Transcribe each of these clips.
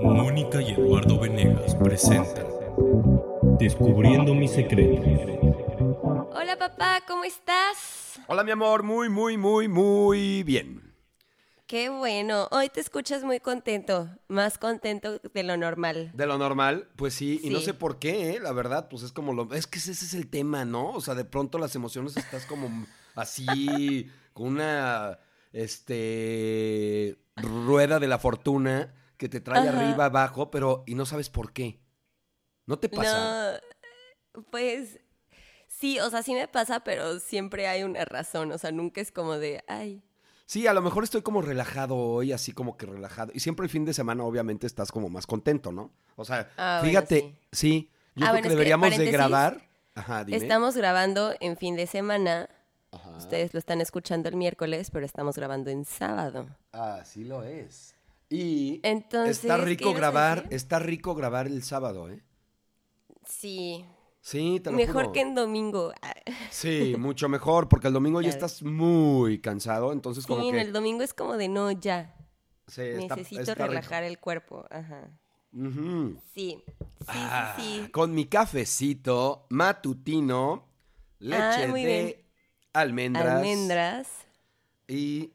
Mónica y Eduardo Venegas presentan Descubriendo mis secretos. Hola papá, ¿cómo estás? Hola mi amor, muy, muy, muy, muy bien. Qué bueno, hoy te escuchas muy contento, más contento de lo normal. De lo normal, pues sí, y no sé por qué, ¿eh? la verdad, pues es como lo... Es que ese es el tema, ¿no? O sea, de pronto las emociones estás como así, con una, este, rueda de la fortuna que te trae Ajá. arriba, abajo, pero, y no sabes por qué. ¿No te pasa? No, pues sí, o sea, sí me pasa, pero siempre hay una razón, o sea, nunca es como de, ay, Sí, a lo mejor estoy como relajado hoy, así como que relajado. Y siempre el fin de semana, obviamente, estás como más contento, ¿no? O sea, Ah, bueno, fíjate, sí. yo Ah, creo bueno, que deberíamos de grabar. Ajá, dime. estamos grabando en fin de semana, Ajá. ustedes lo están escuchando el miércoles, pero estamos grabando en sábado. Así lo es. Y Entonces, está ¿qué rico grabar, está rico grabar el sábado, ¿eh? Sí, Sí, te lo mejor juro. que en domingo. Ah, Sí, mucho mejor, porque el domingo ya Ya estás muy cansado, entonces Sí, como en que... el domingo es como de, no, ya, sí, está- necesito está rico. relajar el cuerpo, ajá. Sí, sí, Ah, sí, sí. Con mi cafecito matutino, leche Ah, muy de bien. almendras, Almendras. y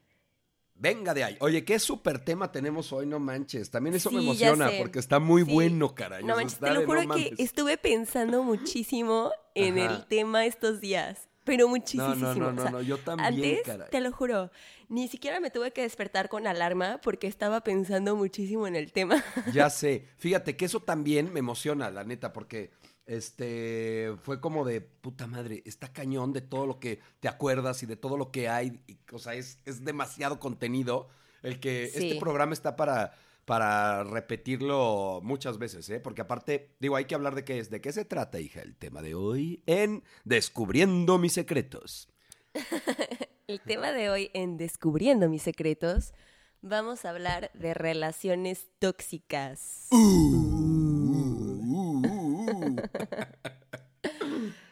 venga de ahí. Oye, qué súper tema tenemos hoy, no manches. También eso me Sí, emociona porque está muy Sí. bueno, caray. No manches, te lo juro no que estuve pensando muchísimo en Ajá. el tema estos días. Pero muchísimo. No, no, no, no, o sea, no, yo también, Antes, caray. te lo juro, ni siquiera me tuve que despertar con alarma porque estaba pensando muchísimo en el tema. Ya sé. Fíjate que eso también me emociona, la neta, porque este fue como de puta madre, está cañón de todo lo que te acuerdas y de todo lo que hay. y, o sea, es, es demasiado contenido. El que este programa está para, para repetirlo muchas veces, ¿eh? Porque aparte, digo, hay que hablar de qué es, de qué se trata, hija, el tema de hoy en Descubriendo mis secretos. El tema de hoy en Descubriendo mis secretos, vamos a hablar de relaciones tóxicas. Uh,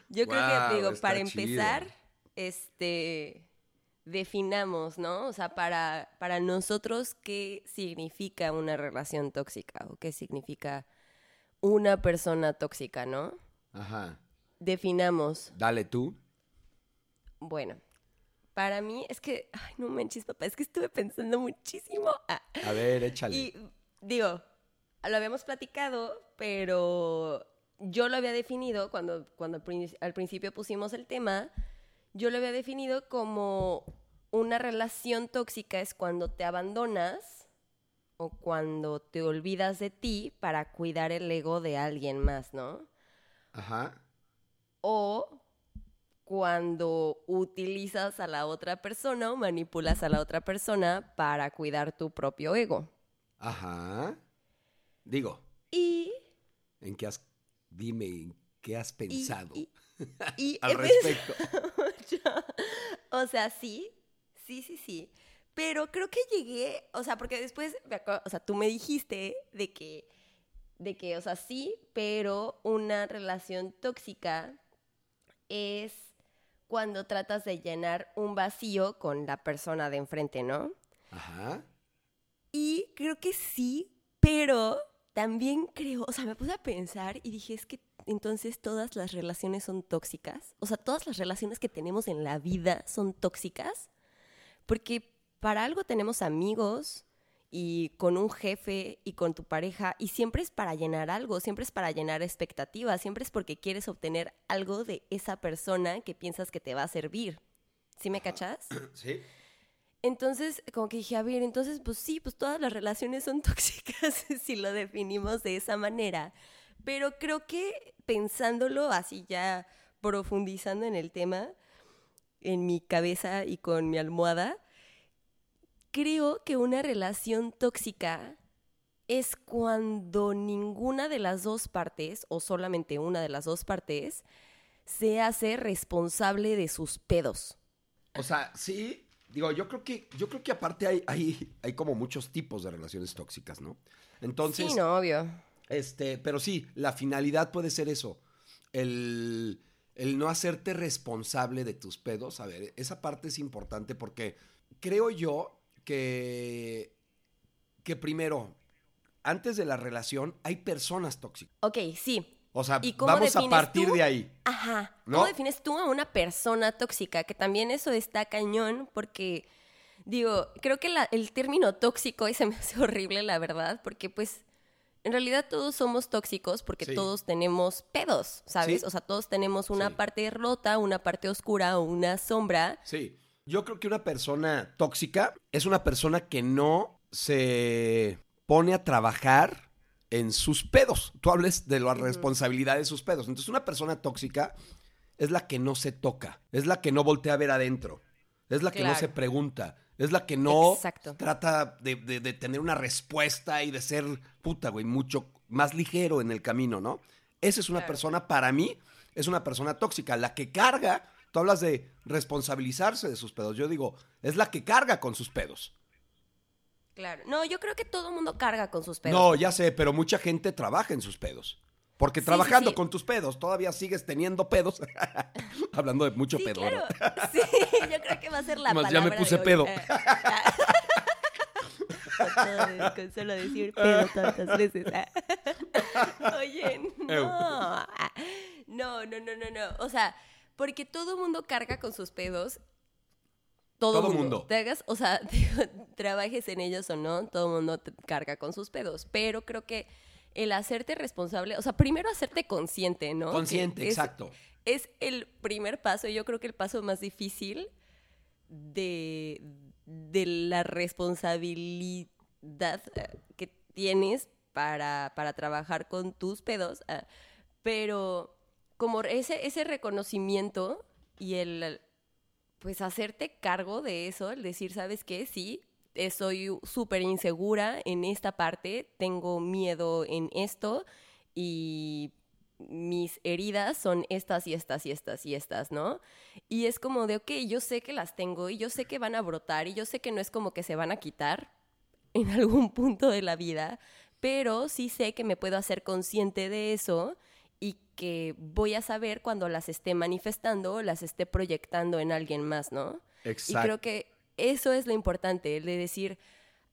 Yo creo que, digo, para chido. empezar, este, definamos, ¿no? O sea, para, para nosotros, ¿qué significa una relación tóxica? ¿O qué significa una persona tóxica, no? Ajá. Definamos. Dale tú. Bueno, para mí es que, ay, no manches, papá, es que estuve pensando muchísimo. Ah, A ver, échale. y digo, lo habíamos platicado, pero yo lo había definido cuando, cuando al prin- al principio pusimos el tema, yo lo había definido como una relación tóxica es cuando te abandonas o cuando te olvidas de ti para cuidar el ego de alguien más, ¿no? Ajá. O cuando utilizas a la otra persona o manipulas a la otra persona para cuidar tu propio ego. Ajá. Digo, Y ¿en qué has... Dime, ¿en qué has pensado y- Y al respecto? mucho. O sea, sí, sí, sí, sí. Pero creo que llegué, o sea, porque después, o sea, tú me dijiste de que, de que, o sea, sí, pero una relación tóxica es cuando tratas de llenar un vacío con la persona de enfrente, ¿no? Ajá. Y creo que sí, pero también creo, o sea, me puse a pensar y dije, es que entonces todas las relaciones son tóxicas. O sea, todas las relaciones que tenemos en la vida son tóxicas. Porque para algo tenemos amigos y con un jefe y con tu pareja y siempre es para llenar algo, siempre es para llenar expectativas, siempre es porque quieres obtener algo de esa persona que piensas que te va a servir. ¿Sí me cachas? Sí. Entonces, como que dije, a ver, entonces, pues sí, pues todas las relaciones son tóxicas si lo definimos de esa manera. Pero creo que pensándolo así ya profundizando en el tema, en mi cabeza y con mi almohada, creo que una relación tóxica es cuando ninguna de las dos partes, o solamente una de las dos partes, se hace responsable de sus pedos. O sea, sí. Digo, yo creo que, yo creo que aparte hay, hay, hay como muchos tipos de relaciones tóxicas, ¿no? Entonces, sí, no, obvio. este, pero sí, la finalidad puede ser eso. El, el no hacerte responsable de tus pedos. A ver, esa parte es importante porque creo yo que, que primero antes de la relación hay personas tóxicas. Ok, sí. O sea, ¿Y cómo vamos a partir tú? de ahí. Ajá. ¿No? ¿Cómo defines tú a una persona tóxica? Que también eso está cañón porque, digo, creo que la- el término tóxico se me hace horrible, la verdad, porque pues en realidad todos somos tóxicos porque Sí. todos tenemos pedos, ¿sabes? Sí. O sea, todos tenemos una Sí. parte rota, una parte oscura o una sombra. Sí. Yo creo que una persona tóxica es una persona que no se pone a trabajar en sus pedos. Tú hables de la responsabilidad de sus pedos. Entonces, una persona tóxica es la que no se toca, es la que no voltea a ver adentro, es la que no se pregunta, es la que no Exacto. trata de, de- de tener una respuesta y de ser puta, güey, mucho más ligero en el camino, ¿no? Esa es una Claro. persona, para mí, es una persona tóxica, la que carga, tú hablas de responsabilizarse de sus pedos, yo digo, es la que carga con sus pedos. Claro. No, yo creo que todo el mundo carga con sus pedos. No, ya sé, pero mucha gente trabaja en sus pedos. Porque trabajando sí, sí. con tus pedos, todavía sigues teniendo pedos. Hablando de mucho pedo, claro. ¿verdad? Sí, yo creo que va a ser la Más palabra ya me puse de hoy. pedo. Ah, Con, con solo decir pedo tantas veces. Ah. Oye, no. No, no, no, no, no. O sea, porque todo mundo carga con sus pedos. Todo, Todo mundo. mundo. Te hagas, o sea, trabajes en ellos o no, todo mundo te- carga con sus pedos. Pero creo que el hacerte responsable, o sea, primero hacerte consciente, ¿no? Consciente, es- exacto. es el primer paso, yo creo que el paso más difícil de, de la responsabilidad eh, que tienes para, para trabajar con tus pedos, ah, pero como ese, ese reconocimiento y el pues hacerte cargo de eso, el decir, ¿sabes qué? Sí, soy súper insegura en esta parte, tengo miedo en esto y mis heridas son estas y estas y estas y estas, ¿no? Y es como de, ok, yo sé que las tengo y yo sé que van a brotar y yo sé que no es como que se van a quitar en algún punto de la vida, pero sí sé que me puedo hacer consciente de eso y que voy a saber cuando las esté manifestando o las esté proyectando en alguien más, ¿no? Exacto. Y creo que eso es lo importante, el de decir,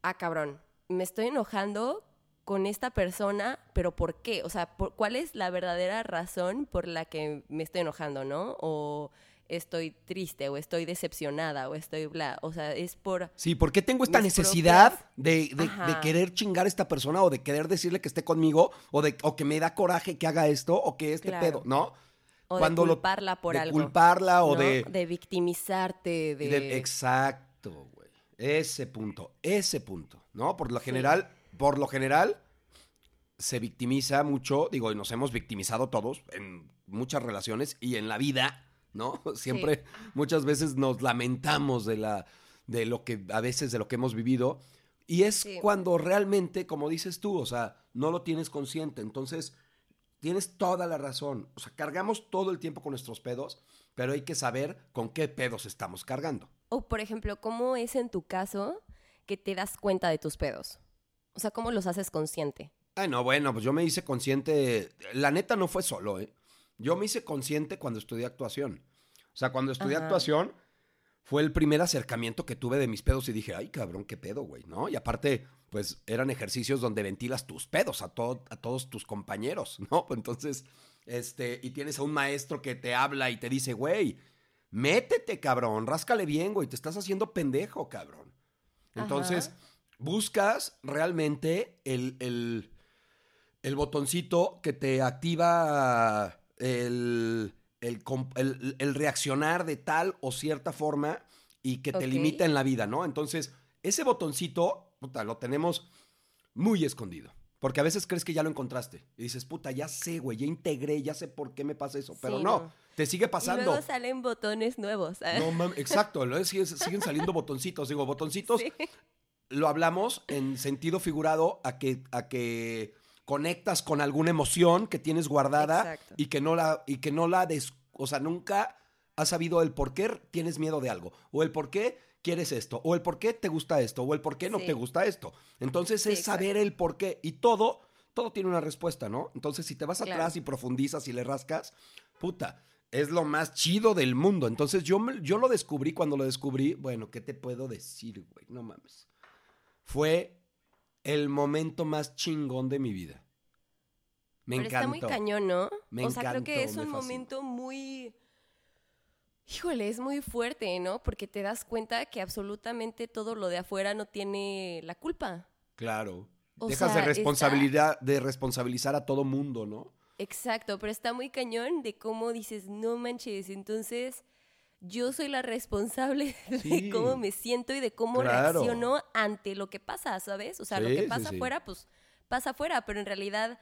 ah, cabrón, me estoy enojando con esta persona, pero ¿por qué? O sea, ¿por- ¿cuál es la verdadera razón por la que me estoy enojando, no? O estoy triste, o estoy decepcionada, o estoy bla. O sea, es por... Sí, ¿por qué tengo esta necesidad propias- de, de- querer chingar a esta persona o de querer decirle que esté conmigo o, de, o que me da coraje que haga esto o que este Claro. pedo, ¿no? O Cuando de lo- culparla por de algo. culparla o ¿no? de... De victimizarte, de- exacto, güey. Ese punto, ese punto, ¿no? Por lo general, por lo general, se victimiza mucho, digo, y nos hemos victimizado todos en muchas relaciones y en la vida, ¿no? Siempre, muchas veces nos lamentamos de la, de lo que, a veces de lo que hemos vivido. Y es Sí. cuando realmente, como dices tú, o sea, no lo tienes consciente. Entonces, tienes toda la razón. O sea, cargamos todo el tiempo con nuestros pedos, pero hay que saber con qué pedos estamos cargando. O, por ejemplo, ¿cómo es en tu caso que te das cuenta de tus pedos? O sea, ¿cómo los haces consciente? Ay, no, bueno, pues yo me hice consciente. La neta no fue solo, ¿eh? Yo me hice consciente cuando estudié actuación. O sea, cuando estudié Ajá. actuación, fue el primer acercamiento que tuve de mis pedos y dije, ay, cabrón, qué pedo, güey, ¿no? Y aparte, pues eran ejercicios donde ventilas tus pedos a, todo, a todos tus compañeros, ¿no? Entonces, este, y tienes a un maestro que te habla y te dice, güey, métete, cabrón, ráscale bien, güey, te estás haciendo pendejo, cabrón. Entonces, Ajá. buscas realmente el, el, el botoncito que te activa el, el, el- el reaccionar de tal o cierta forma y que te limita en la vida, ¿no? Entonces, ese botoncito, puta, lo tenemos muy escondido. Porque a veces crees que ya lo encontraste. Y dices, puta, ya sé, güey, ya integré, ya sé por qué me pasa eso. Pero Sí, no, no. te sigue Y pasando. luego salen botones nuevos. ¿ah? No mames, exacto, luego siguen, siguen saliendo botoncitos. Digo, botoncitos Sí. lo hablamos en sentido figurado a que, a que conectas con alguna emoción que tienes guardada Exacto. y que no la, y que no la des, o sea, nunca has sabido el por qué tienes miedo de algo, o el por qué quieres esto, o el por qué te gusta esto, o el por qué no Sí. te gusta esto. Entonces Sí, es saber el por qué. Y todo, todo tiene una respuesta, ¿no? Entonces, si te vas Claro. atrás y profundizas y le rascas, puta. Es lo más chido del mundo. Entonces yo, yo lo descubrí cuando lo descubrí. Bueno, ¿qué te puedo decir, güey? No mames fue el momento más chingón de mi vida. Me Pero encantó. está muy cañón, ¿no? Me o sea, creo que es un momento muy... Híjole, es muy fuerte, ¿no? Porque te das cuenta que absolutamente todo lo de afuera no tiene la culpa. Claro. O Dejas sea, de está- responsabilidad, de responsabilizar a todo mundo, ¿no? Exacto, pero está muy cañón de cómo dices, no manches, entonces yo soy la responsable de cómo me siento y de cómo Claro. reacciono ante lo que pasa, ¿sabes? O sea, lo que pasa sí. afuera, pues pasa afuera, pero en realidad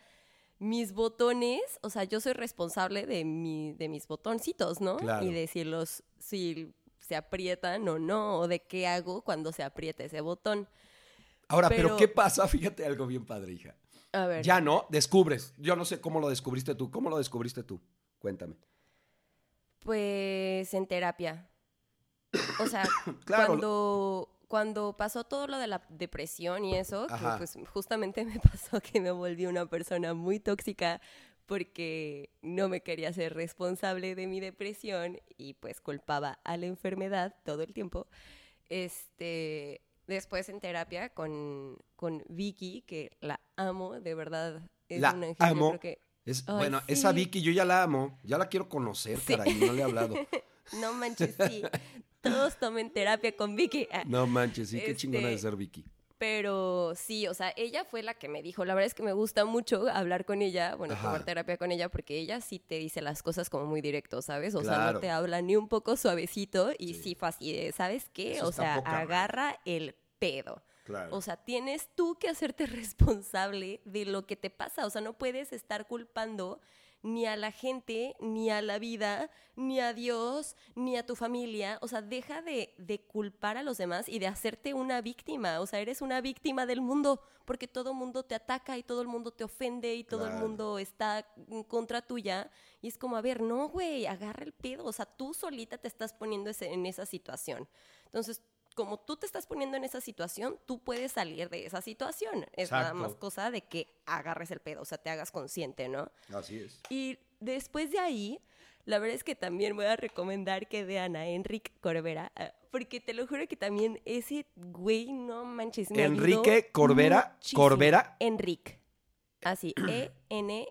mis botones, o sea, yo soy responsable de, mi, de mis botoncitos, ¿no? Claro. Y de si los, si se aprietan o no, o de qué hago cuando se aprieta ese botón. Ahora, pero, Pero- ¿qué pasa? Fíjate algo bien padre, hija. A ver. Ya no, descubres. Yo no sé cómo lo descubriste tú. ¿Cómo lo descubriste tú? Cuéntame. Pues en terapia. O sea, Claro. cuando, cuando pasó todo lo de la depresión y eso, que pues justamente me pasó que me volví una persona muy tóxica porque no me quería ser responsable de mi depresión y pues culpaba a la enfermedad todo el tiempo. Este, después en terapia con, con Vicky, que la amo, de verdad. Es La un ángel, yo amo. creo que- Es, Ay, bueno, esa sí. Vicky yo ya la amo. Ya la quiero conocer, caray. No le he hablado. No manches, sí. Todos tomen terapia con Vicky. Ah, No manches, sí, qué Este- chingona de ser Vicky. Pero sí, o sea, ella fue la que me dijo. La verdad es que me gusta mucho hablar con ella, bueno, Ajá. tomar terapia con ella, porque ella sí te dice las cosas como muy directo, ¿sabes? O sea, no te habla ni un poco suavecito y Sí. sí, fue así de, ¿sabes qué? Eso o sea, agarra el pedo. Claro. O sea, tienes tú que hacerte responsable de lo que te pasa. O sea, no puedes estar culpando ni a la gente, ni a la vida, ni a Dios, ni a tu familia. O sea, deja de, de culpar a los demás y de hacerte una víctima. O sea, eres una víctima del mundo porque todo el mundo te ataca y todo el mundo te ofende y todo el mundo está en contra tuya. Y es como, a ver, no, güey, agarra el pedo. O sea, tú solita te estás poniendo ese- en esa situación. Entonces, como tú te estás poniendo en esa situación, tú puedes salir de esa situación. Es nada más cosa de que agarres el pedo, o sea, te hagas consciente, ¿no? Así es. Y después de ahí, la verdad es que también voy a recomendar que vean a Enrique Corbera, ah, porque te lo juro que también ese güey, no manches, me Enrique Corbera, muchísimo. Corbera. Enrique. Así, E-N-R-I-C,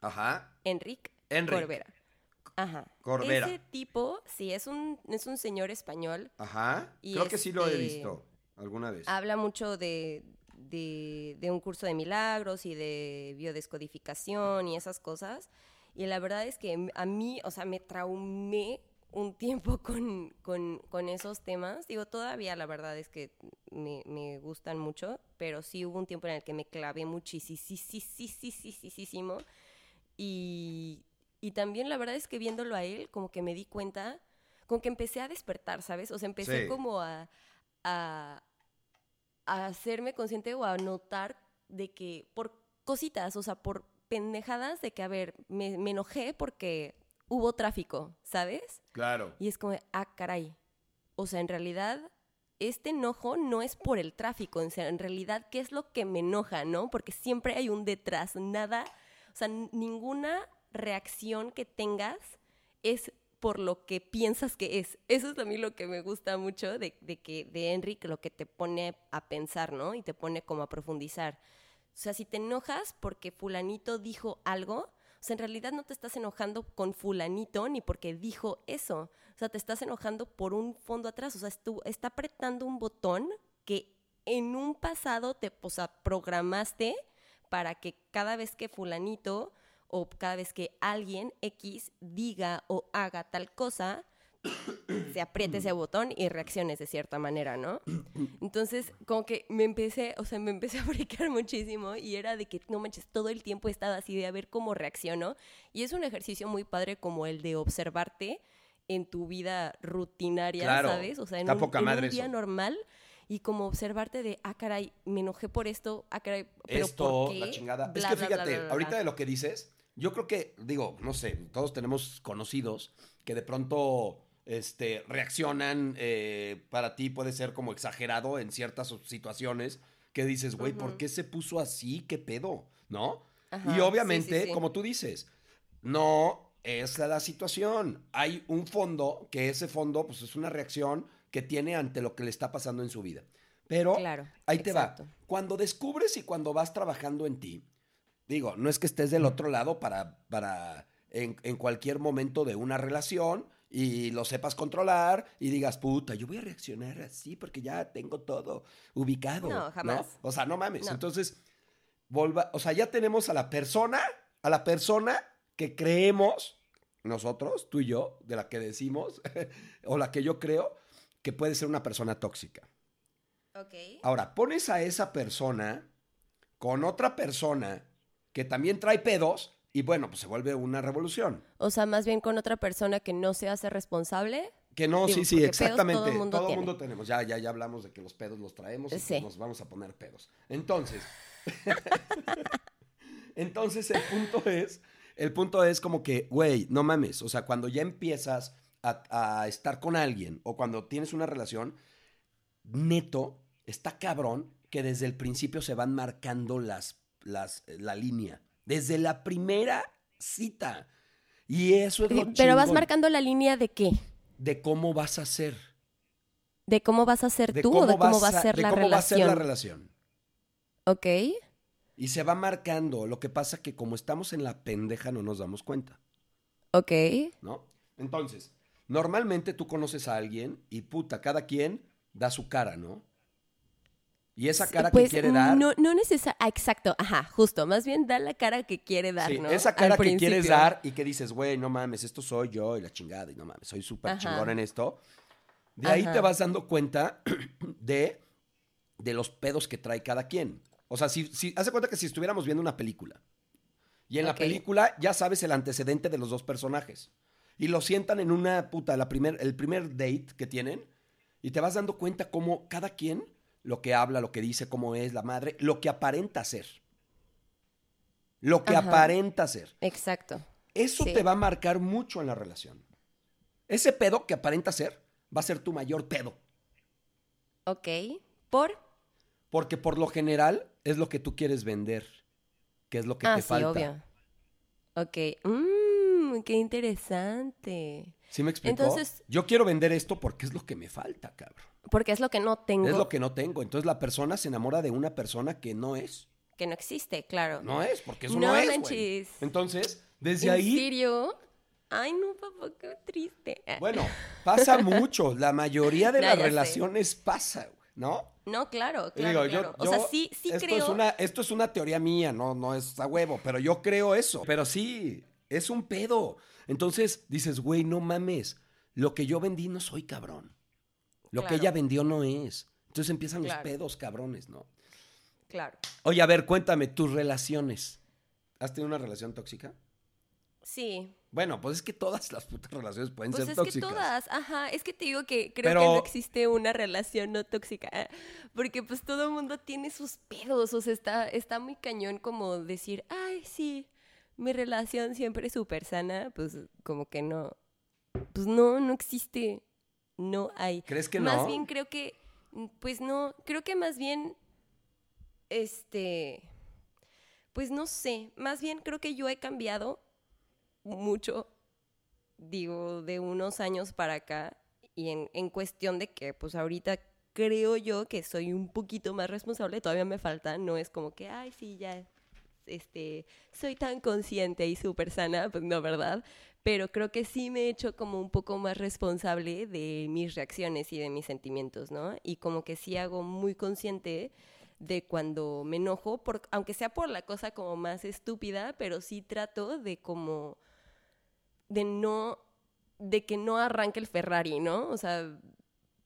Ajá. Enrique. Corbera. Ajá. Corbera. Ese tipo, sí, es un, es un señor español Ajá. Y Creo que sí lo he este- visto alguna vez. habla mucho de, de, de un curso de milagros y de biodescodificación y esas cosas. Y la verdad es que a mí, o sea, me traumé un tiempo con, con, con esos temas. Digo, todavía la verdad es que me, me gustan mucho, pero sí hubo un tiempo en el que me clavé muchísimo. Y, y también la verdad es que viéndolo a él, como que me di cuenta, como que empecé a despertar, ¿sabes? O sea, empecé Sí. como a, a, a hacerme consciente o a notar de que por cositas, o sea, por pendejadas de que, a ver, me, me enojé porque hubo tráfico, ¿sabes? Claro. Y es como, ah, caray. O sea, en realidad, este enojo no es por el tráfico. O sea, en realidad, ¿qué es lo que me enoja, no? Porque siempre hay un detrás. Nada, o sea, ninguna reacción que tengas es por lo que piensas que es. Eso es a mí lo que me gusta mucho de, de que de Enrique, lo que te pone a pensar, ¿no? Y te pone como a profundizar. O sea, si te enojas porque fulanito dijo algo, o sea, en realidad no te estás enojando con fulanito ni porque dijo eso. O sea, te estás enojando por un fondo atrás. O sea, estu- está apretando un botón que en un pasado te, o programaste para que cada vez que fulanito o cada vez que alguien X diga o haga tal cosa, se apriete ese botón y reacciones de cierta manera, ¿no? Entonces, como que me empecé, o sea, me empecé a fricar muchísimo y era de que, no manches, todo el tiempo estaba así de a ver cómo reacciono. Y es un ejercicio muy padre como el de observarte en tu vida rutinaria, Claro, ¿sabes? O sea, en un, poca en un madre día eso. normal y como observarte de, ah, caray, me enojé por esto, ah, caray, pero Esto, ¿por qué? la chingada. es Bla, que bla, fíjate, bla, ahorita de lo que dices, yo creo que, digo, no sé, todos tenemos conocidos que de pronto este, reaccionan, eh, para ti puede ser como exagerado en ciertas situaciones que dices, güey, ¿por Ujú. qué se puso así? ¿Qué pedo? ¿No? Ajá, y sí, obviamente, sí, sí. como tú dices, no es la, la situación. Hay un fondo, que ese fondo pues, es una reacción que tiene ante lo que le está pasando en su vida. Pero Claro, ahí te exacto. va. Cuando descubres y cuando vas trabajando en ti, digo, no es que estés del otro lado para, para en, en cualquier momento de una relación y lo sepas controlar y digas, puta, yo voy a reaccionar así porque ya tengo todo ubicado. No, jamás. O sea, no mames. No. Entonces, volva, o sea, ya tenemos a la persona, a la persona que creemos nosotros, tú y yo, de la que decimos, o la que yo creo, que puede ser una persona tóxica. Ok. Ahora, pones a esa persona con otra persona que también trae pedos y bueno, pues se vuelve una revolución. O sea, más bien con otra persona que no se hace responsable. Que no, Digo, sí, sí, exactamente. todo el mundo todo tenemos. Ya, ya, ya hablamos de que los pedos los traemos y Sí. nos vamos a poner pedos. Entonces, entonces el punto es, el punto es como que, güey, no mames. O sea, cuando ya empiezas a, a estar con alguien o cuando tienes una relación, neto, está cabrón que desde el principio se van marcando las, las, la línea. Desde la primera cita. Y eso es lo Pero vas marcando la línea de qué? de cómo vas a ser. ¿De cómo vas a ser De tú o de cómo va a ser de la cómo va a ser la relación? relación. Ok. Y se va marcando. Lo que pasa que como estamos en la pendeja no nos damos cuenta, Ok. ¿no? Entonces, normalmente tú conoces a alguien y puta, cada quien da su cara, ¿no? Y esa cara pues, que quiere dar... No, no necesariamente. exacto, ajá, justo. Más bien da la cara que quiere dar, sí, ¿no? esa Al cara que quieres dar y que dices, güey, no mames, esto soy yo y la chingada y no mames, soy súper chingón en esto. De ahí te vas dando cuenta de, de los pedos que trae cada quien. O sea, si, si, haz de cuenta que si estuviéramos viendo una película y en la película ya sabes el antecedente de los dos personajes y lo sientan en una puta, la primer, el primer date que tienen y te vas dando cuenta cómo cada quien lo que habla, lo que dice, cómo es la madre, lo que aparenta ser. Lo que Ajá. aparenta ser. Exacto. Eso Sí. te va a marcar mucho en la relación. Ese pedo que aparenta ser va a ser tu mayor pedo. Ok. ¿Por? Porque por lo general es lo que tú quieres vender, que es lo que ah, te sí, falta. obvio. Ok. Mmm, qué interesante. ¿Sí me explico? Entonces- Yo quiero vender esto porque es lo que me falta, cabrón. Porque es lo que no tengo, Es lo que no tengo. Entonces la persona se enamora de una persona que no es. que no existe, claro. No es, porque eso No no, es. manches. Entonces, desde ¿En ahí, serio? Ay, no, papá, qué triste. Bueno, pasa mucho. La mayoría de las ya sé. relaciones pasa, ¿no? No, claro, claro, digo, yo- claro. o sea, yo- sí, sí esto creo. Es una, esto es una teoría mía, no, no es a huevo, pero yo creo eso. Pero sí, es un pedo. Entonces dices, güey, no mames, lo que yo vendí no soy cabrón. Lo que ella vendió no es. Entonces empiezan los pedos cabrones, ¿no? Claro. Oye, a ver, cuéntame, tus relaciones. ¿Has tenido una relación tóxica? Sí. Bueno, pues es que todas las putas relaciones pueden Pues ser es tóxicas. que todas, ajá, es que te digo que creo Pero- que no existe una relación no tóxica, porque pues todo el mundo tiene sus pedos, o sea, está, está muy cañón como decir, ay, sí, mi relación siempre es súper sana, pues como que no, pues no, no existe, no hay. ¿Crees que Más no? bien creo que, pues no, creo que más bien, este, pues no sé, más bien creo que yo he cambiado mucho, digo, de unos años para acá, y en, en cuestión de que, pues ahorita creo yo que soy un poquito más responsable, todavía me falta, no es como que, ay, sí, ya, este, soy tan consciente y súper sana, pues no, ¿verdad? Pero creo que sí me he hecho como un poco más responsable de mis reacciones y de mis sentimientos, ¿no? Y como que sí hago muy consciente de cuando me enojo, por, aunque sea por la cosa como más estúpida, pero sí trato de como de no de que no arranque el Ferrari, ¿no? O sea,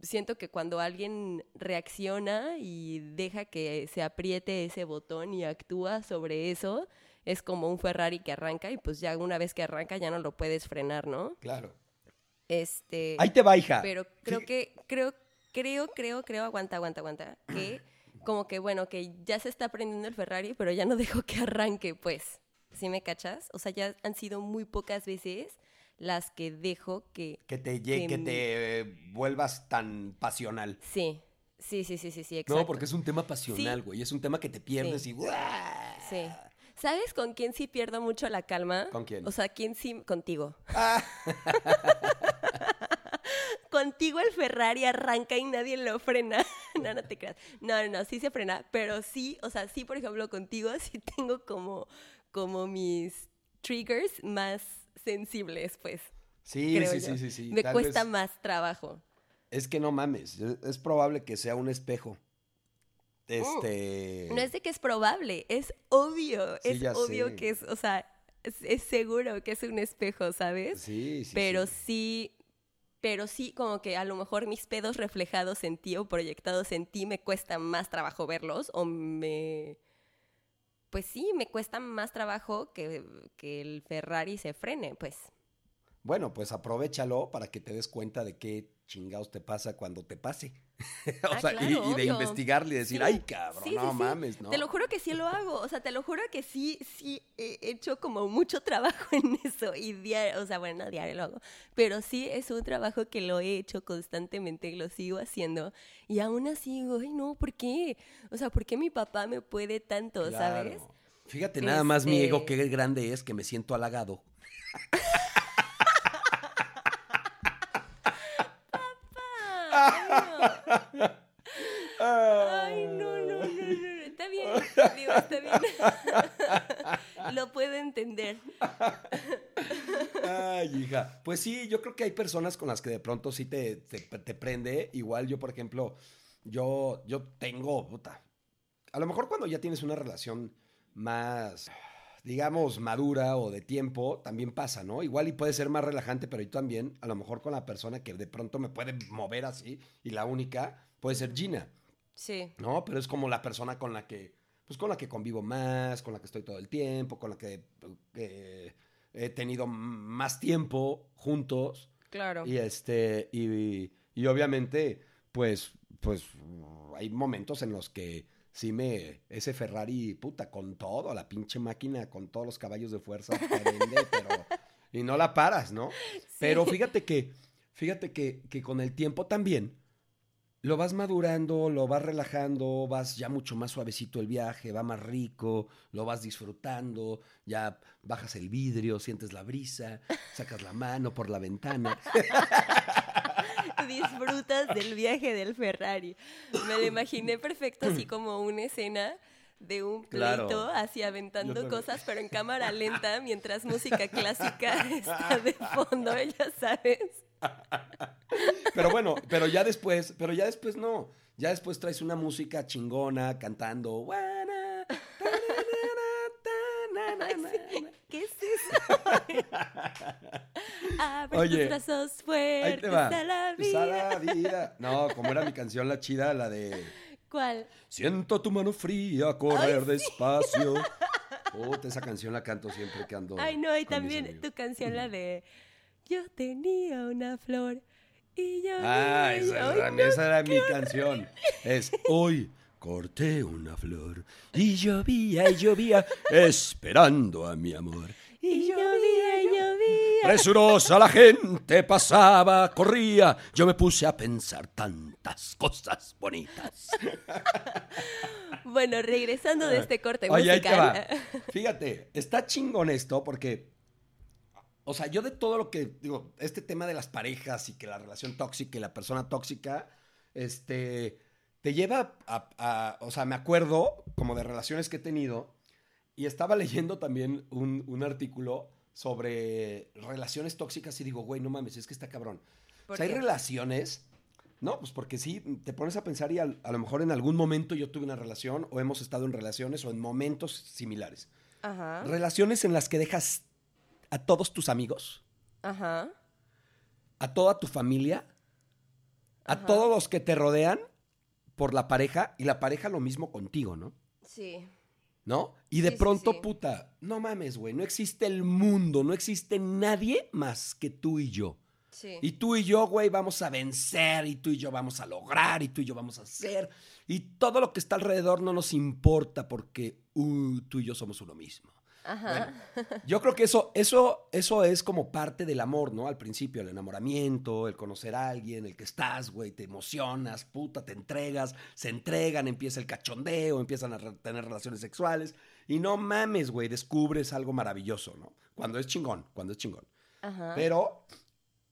siento que cuando alguien reacciona y deja que se apriete ese botón y actúa sobre eso, es como un Ferrari que arranca y pues ya una vez que arranca ya no lo puedes frenar, ¿no? Claro. Este, Ahí te va, hija. pero creo que, creo, creo, creo, creo, aguanta, aguanta, aguanta, que como que bueno, que ya se está prendiendo el Ferrari, pero ya no dejo que arranque, pues. ¿Sí me cachas? O sea, ya han sido muy pocas veces las que dejo que... Que te, que te eh, vuelvas tan pasional. Sí, sí, sí, sí, sí, sí, exacto. No, porque es un tema pasional, Sí. güey. Es un tema que te pierdes Sí. y. Sí. ¿Sabes con quién sí pierdo mucho la calma? ¿Con quién? O sea, ¿quién sí? Contigo. Ah, Contigo el Ferrari arranca y nadie lo frena. no, no te creas. No, no, no, sí se frena, pero sí, o sea, sí, por ejemplo, contigo sí tengo como, como mis triggers más sensibles, pues. Sí, sí, sí, sí, sí. Me Tal cuesta vez- más trabajo. Es que no mames, es- probable que sea un espejo. Este... No es de que es probable, es obvio. Sí, es obvio sé. que es, o sea, es, es seguro que es un espejo, ¿sabes? Sí, sí. pero sí. sí, pero sí como que a lo mejor mis pedos reflejados en ti o proyectados en ti me cuesta más trabajo verlos o me... Pues sí, me cuesta más trabajo que, que el Ferrari se frene, pues. Bueno, pues aprovechalo para que te des cuenta de qué chingados te pasa cuando te pase. o Ah, sea, y- claro, y, de obvio. investigarle y decir, Sí, ay, cabrón, sí, no sí, sí. mames, ¿no? Te lo juro que sí lo hago, o sea, te lo juro que sí, sí he hecho como mucho trabajo en eso y diario, o sea, bueno, no diario lo hago, pero sí es un trabajo que lo he hecho constantemente y lo sigo haciendo y aún así digo, ay no, ¿por qué? O sea, ¿por qué mi papá me puede tanto, sabes? Claro. Fíjate nada más mi ego Este- qué grande es que me siento halagado. Ay, no, no, no, no, no, está bien, digo, está bien. lo puedo entender. Ay, hija. Pues sí, yo creo que hay personas con las que de pronto sí te, te, te prende. Igual yo, por ejemplo, yo, yo tengo, puta. A lo mejor cuando ya tienes una relación más, digamos, madura o de tiempo, también pasa, ¿no? Igual y puede ser más relajante, pero yo también, a lo mejor con la persona que de pronto me puede mover así, y la única puede ser Gina. Sí. ¿no? Pero es como la persona con la que, pues con la que convivo más, con la que estoy todo el tiempo, con la que eh, he tenido más tiempo juntos. Claro. Y este, y, y obviamente, pues, pues hay momentos en los que sí me, ese Ferrari, puta, con todo, la pinche máquina, con todos los caballos de fuerza, prende, pero, y no la paras, ¿no? Pero fíjate que, fíjate que, que con el tiempo también, lo vas madurando, lo vas relajando, vas ya mucho más suavecito el viaje, va más rico, lo vas disfrutando, ya bajas el vidrio, sientes la brisa, sacas la mano por la ventana. disfrutas del viaje del Ferrari. Me lo imaginé perfecto, así como una escena de un Claro. pleito, así aventando cosas, pero en cámara lenta, mientras música clásica está de fondo, ya sabes. Pero bueno, pero ya después, pero ya después no. Ya después traes una música chingona cantando. "Guana, tanana, tanana". ¿Qué es eso? Abre Oye, tus brazos fuertes a la A vida. la vida. No, como era mi canción la chida, la de ¿Cuál? Siento tu mano fría correr despacio. Esa canción la canto siempre que ando. Ay, no, y también tu canción, la de Yo tenía una flor y yo. Ah, esa, Ay, era, no, esa era mi canción. Es hoy corté una flor y llovía y llovía esperando a mi amor. Y llovía, y llovía. Presurosa la gente pasaba, corría. Yo me puse a pensar tantas cosas bonitas. Bueno, regresando de este corte Oye, ahí te musical. va. Fíjate, está chingón esto porque, o sea, yo de todo lo que, digo, este tema de las parejas y que la relación tóxica y la persona tóxica, este, te lleva a, a- o sea, me acuerdo como de relaciones que he tenido y estaba leyendo también un, un artículo sobre relaciones tóxicas y digo, güey, no mames, es que está cabrón. O ¿Por sea, hay relaciones, no, pues porque sí, te pones a pensar y a, lo mejor en algún momento yo tuve una relación o hemos estado en relaciones o en momentos similares. Ajá. Relaciones en las que dejas a todos tus amigos, Ajá. a toda tu familia, a todos los que te rodean por la pareja y la pareja lo mismo contigo, ¿no? Sí. ¿No? Y de Sí, pronto, sí. puta, no mames, güey, no existe el mundo, no existe nadie más que tú y yo. Sí. Y tú y yo, güey, vamos a vencer, y tú y yo vamos a lograr, y tú y yo vamos a hacer. Y todo lo que está alrededor no nos importa porque uh, tú y yo somos uno mismo. Ajá. Yo creo que eso, eso, eso es como parte del amor, ¿no? Al principio, el enamoramiento, el conocer a alguien, el que estás, güey, te emocionas, puta, te entregas, se entregan, empieza el cachondeo, empiezan a re- tener relaciones sexuales. Y no mames, güey, descubres algo maravilloso, ¿no? Cuando es chingón, cuando es chingón. Ajá. Pero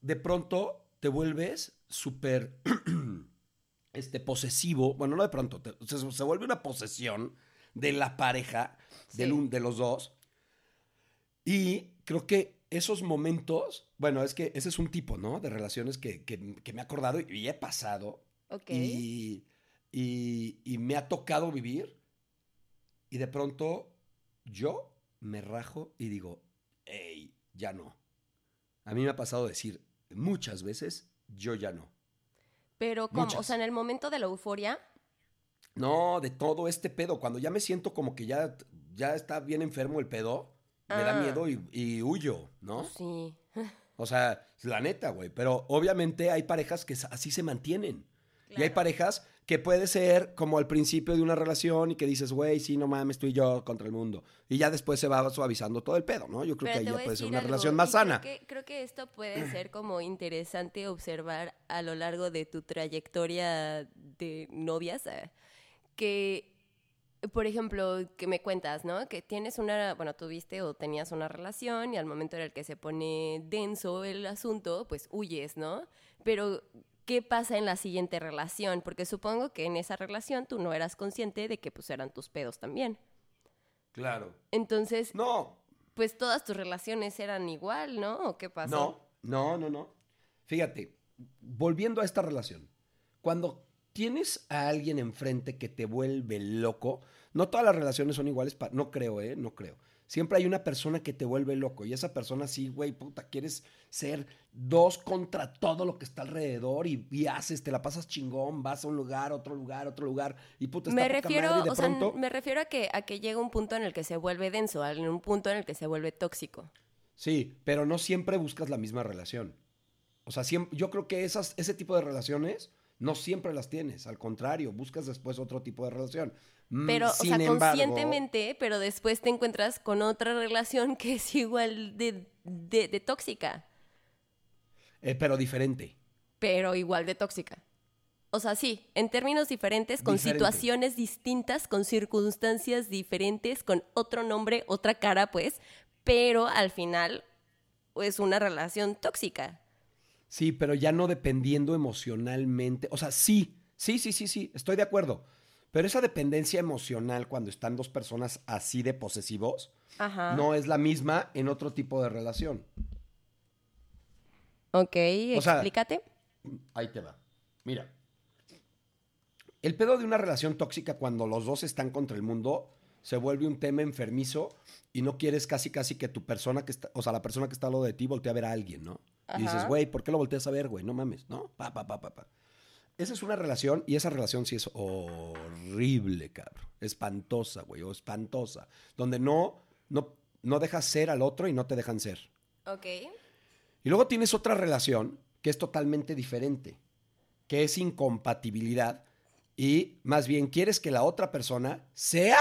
de pronto te vuelves súper este posesivo, bueno, no de pronto, te- se, se vuelve una posesión de la pareja, del Sí. un- de los dos. Y creo que esos momentos, bueno, es que ese es un tipo, ¿no? De relaciones que, que- que me he acordado y, y he pasado. Ok. Y, y- y me ha tocado vivir. Y de pronto yo me rajo y digo, hey, ya no. A mí me ha pasado decir muchas veces, yo ya no. Pero como, o sea, en el momento de la euforia, No, de todo este pedo. Cuando ya me siento como que ya, ya está bien enfermo el pedo, me da Ah. miedo y, y huyo, ¿no? sí. O sea, la neta, güey. Pero obviamente hay parejas que así se mantienen. Y hay parejas que puede ser como al principio de una relación y que dices, güey, sí, no mames, tú y yo contra el mundo. Y ya después se va suavizando todo el pedo, ¿no? Yo creo Pero que ahí ya puede ser una algo, relación más sana. Creo que, creo que esto puede ser como interesante observar a lo largo de tu trayectoria de novias, eh, que, por ejemplo, que me cuentas, ¿no? Que tienes una, bueno, tuviste o tenías una relación y al momento en el que se pone denso el asunto, pues huyes, ¿no? Pero, ¿qué pasa en la siguiente relación? Porque supongo que en esa relación tú no eras consciente de que pues eran tus pedos también. Claro. Entonces, No, pues todas tus relaciones eran igual, ¿no? ¿O qué pasó? No, no, no, no. Fíjate, volviendo a esta relación, cuando tienes a alguien enfrente que te vuelve loco, no todas las relaciones son iguales, no creo, ¿eh? No creo. Siempre hay una persona que te vuelve loco y esa persona sí, güey, puta, quieres ser dos contra todo lo que está alrededor y, y haces, te la pasas chingón, vas a un lugar, otro lugar, otro lugar y puta, está Me poca refiero, madre y de o sea, pronto... me refiero a que, a que llega un punto en el que se vuelve denso, en un punto en el que se vuelve tóxico. Sí, pero no siempre buscas la misma relación. O sea, siem- yo creo que esas, ese tipo de relaciones no siempre las tienes. Al contrario, buscas después otro tipo de relación. Mm, Pero, o sea, embargo- conscientemente, pero después te encuentras con otra relación que es igual de, de, de tóxica, eh, pero diferente. pero igual de tóxica. O sea, sí, en términos diferentes, con Diferente. situaciones distintas, con circunstancias diferentes, con otro nombre, otra cara, pues, pero al final es una relación tóxica. Sí, pero ya no dependiendo emocionalmente. O sea, sí, sí, sí, sí, sí, estoy de acuerdo. Pero esa dependencia emocional cuando están dos personas así de posesivos Ajá. no es la misma en otro tipo de relación. Ok, O sea, explícate. Ahí te va. Mira. El pedo de una relación tóxica cuando los dos están contra el mundo se vuelve un tema enfermizo y no quieres casi casi que tu persona que está, o sea, la persona que está al lado de ti voltee a ver a alguien, ¿no? Y dices, güey, ¿por qué lo volteas a ver, güey? No mames, ¿no? Pa, pa, pa, pa, pa. Esa es una relación y esa relación sí es horrible, cabrón. Espantosa, güey, o espantosa. Donde no, no, no dejas ser al otro y no te dejan ser. Ok. Y luego tienes otra relación que es totalmente diferente, que es incompatibilidad y más bien quieres que la otra persona sea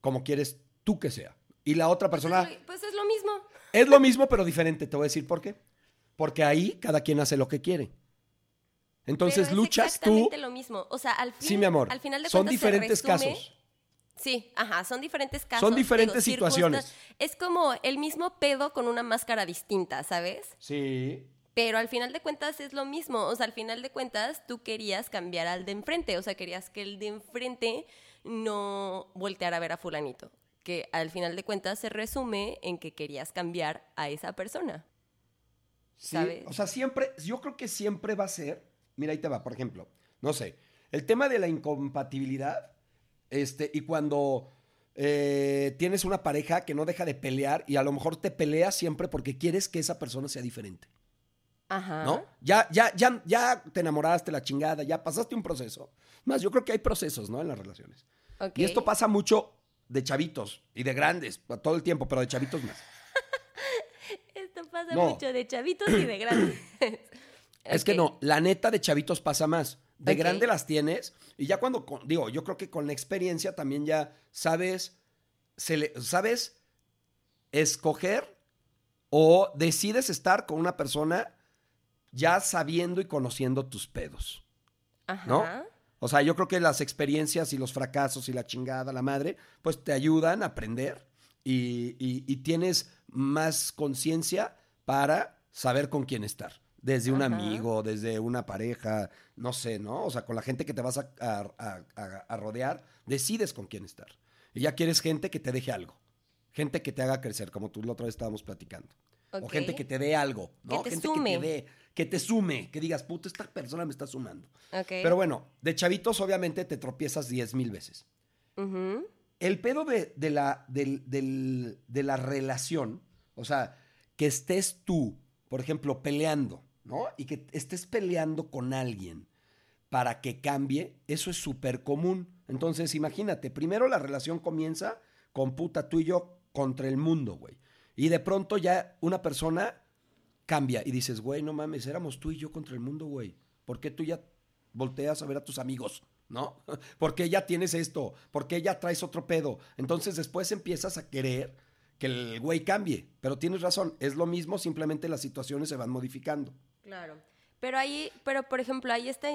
como quieres tú que sea. Y la otra persona Pues, pues es lo mismo. es lo mismo pero diferente. Te voy a decir por qué. Porque ahí cada quien hace lo que quiere. Entonces Pero es luchas tú. exactamente lo mismo. O sea, al fin, Sí, mi amor. Al final de Son diferentes resume- casos. Sí, ajá, son diferentes casos. Son diferentes digo, situaciones. Es como el mismo pedo con una máscara distinta, ¿sabes? Sí. Pero al final de cuentas es lo mismo. O sea, al final de cuentas tú querías cambiar al de enfrente. O sea, querías que el de enfrente no volteara a ver a fulanito. Que al final de cuentas se resume en que querías cambiar a esa persona. Sí, ¿sabes? o sea, siempre, yo creo que siempre va a ser, mira, ahí te va, por ejemplo, no sé, el tema de la incompatibilidad, este, y cuando eh, tienes una pareja que no deja de pelear y a lo mejor te peleas siempre porque quieres que esa persona sea diferente, Ajá. ¿no? Ya, ya, ya, ya te enamoraste la chingada, ya pasaste un proceso. Más, yo creo que hay procesos, ¿no? En las relaciones. Ok. Y esto pasa mucho de chavitos y de grandes, todo el tiempo, pero de chavitos más. Pasa No. mucho de chavitos y de grandes. Es que no, la neta de chavitos pasa más. De grande las tienes y ya cuando, con- digo, yo creo que con la experiencia también ya sabes, se le- sabes escoger o decides estar con una persona ya sabiendo y conociendo tus pedos. Ajá. ¿no? O sea, yo creo que las experiencias y los fracasos y la chingada, la madre, pues te ayudan a aprender y, y- y tienes más conciencia para saber con quién estar. Desde un Ajá. amigo, desde una pareja, no sé, ¿no? O sea, con la gente que te vas a, a- a- a- a rodear, decides con quién estar. Y ya quieres gente que te deje algo. Gente que te haga crecer, como tú la otra vez estábamos platicando. O gente que te dé algo, ¿no? te gente sume. que te dé, que te sume, que digas, puta, esta persona me está sumando. Pero bueno, de chavitos obviamente te tropiezas diez mil veces. El pedo de, de la, de la relación, o sea, que estés tú, por ejemplo, peleando, ¿no? Y que estés peleando con alguien para que cambie, eso es súper común. Entonces, imagínate, primero la relación comienza con puta tú y yo contra el mundo, güey. Y de pronto ya una persona cambia y dices, güey, no mames, éramos tú y yo contra el mundo, güey. ¿Por qué tú ya volteas a ver a tus amigos? ¿No? ¿Por qué ya tienes esto? ¿Por qué ya traes otro pedo? Entonces después empiezas a querer que el güey cambie. Pero tienes razón, es lo mismo, simplemente las situaciones se van modificando. Claro. Pero ahí, pero por ejemplo, ahí está,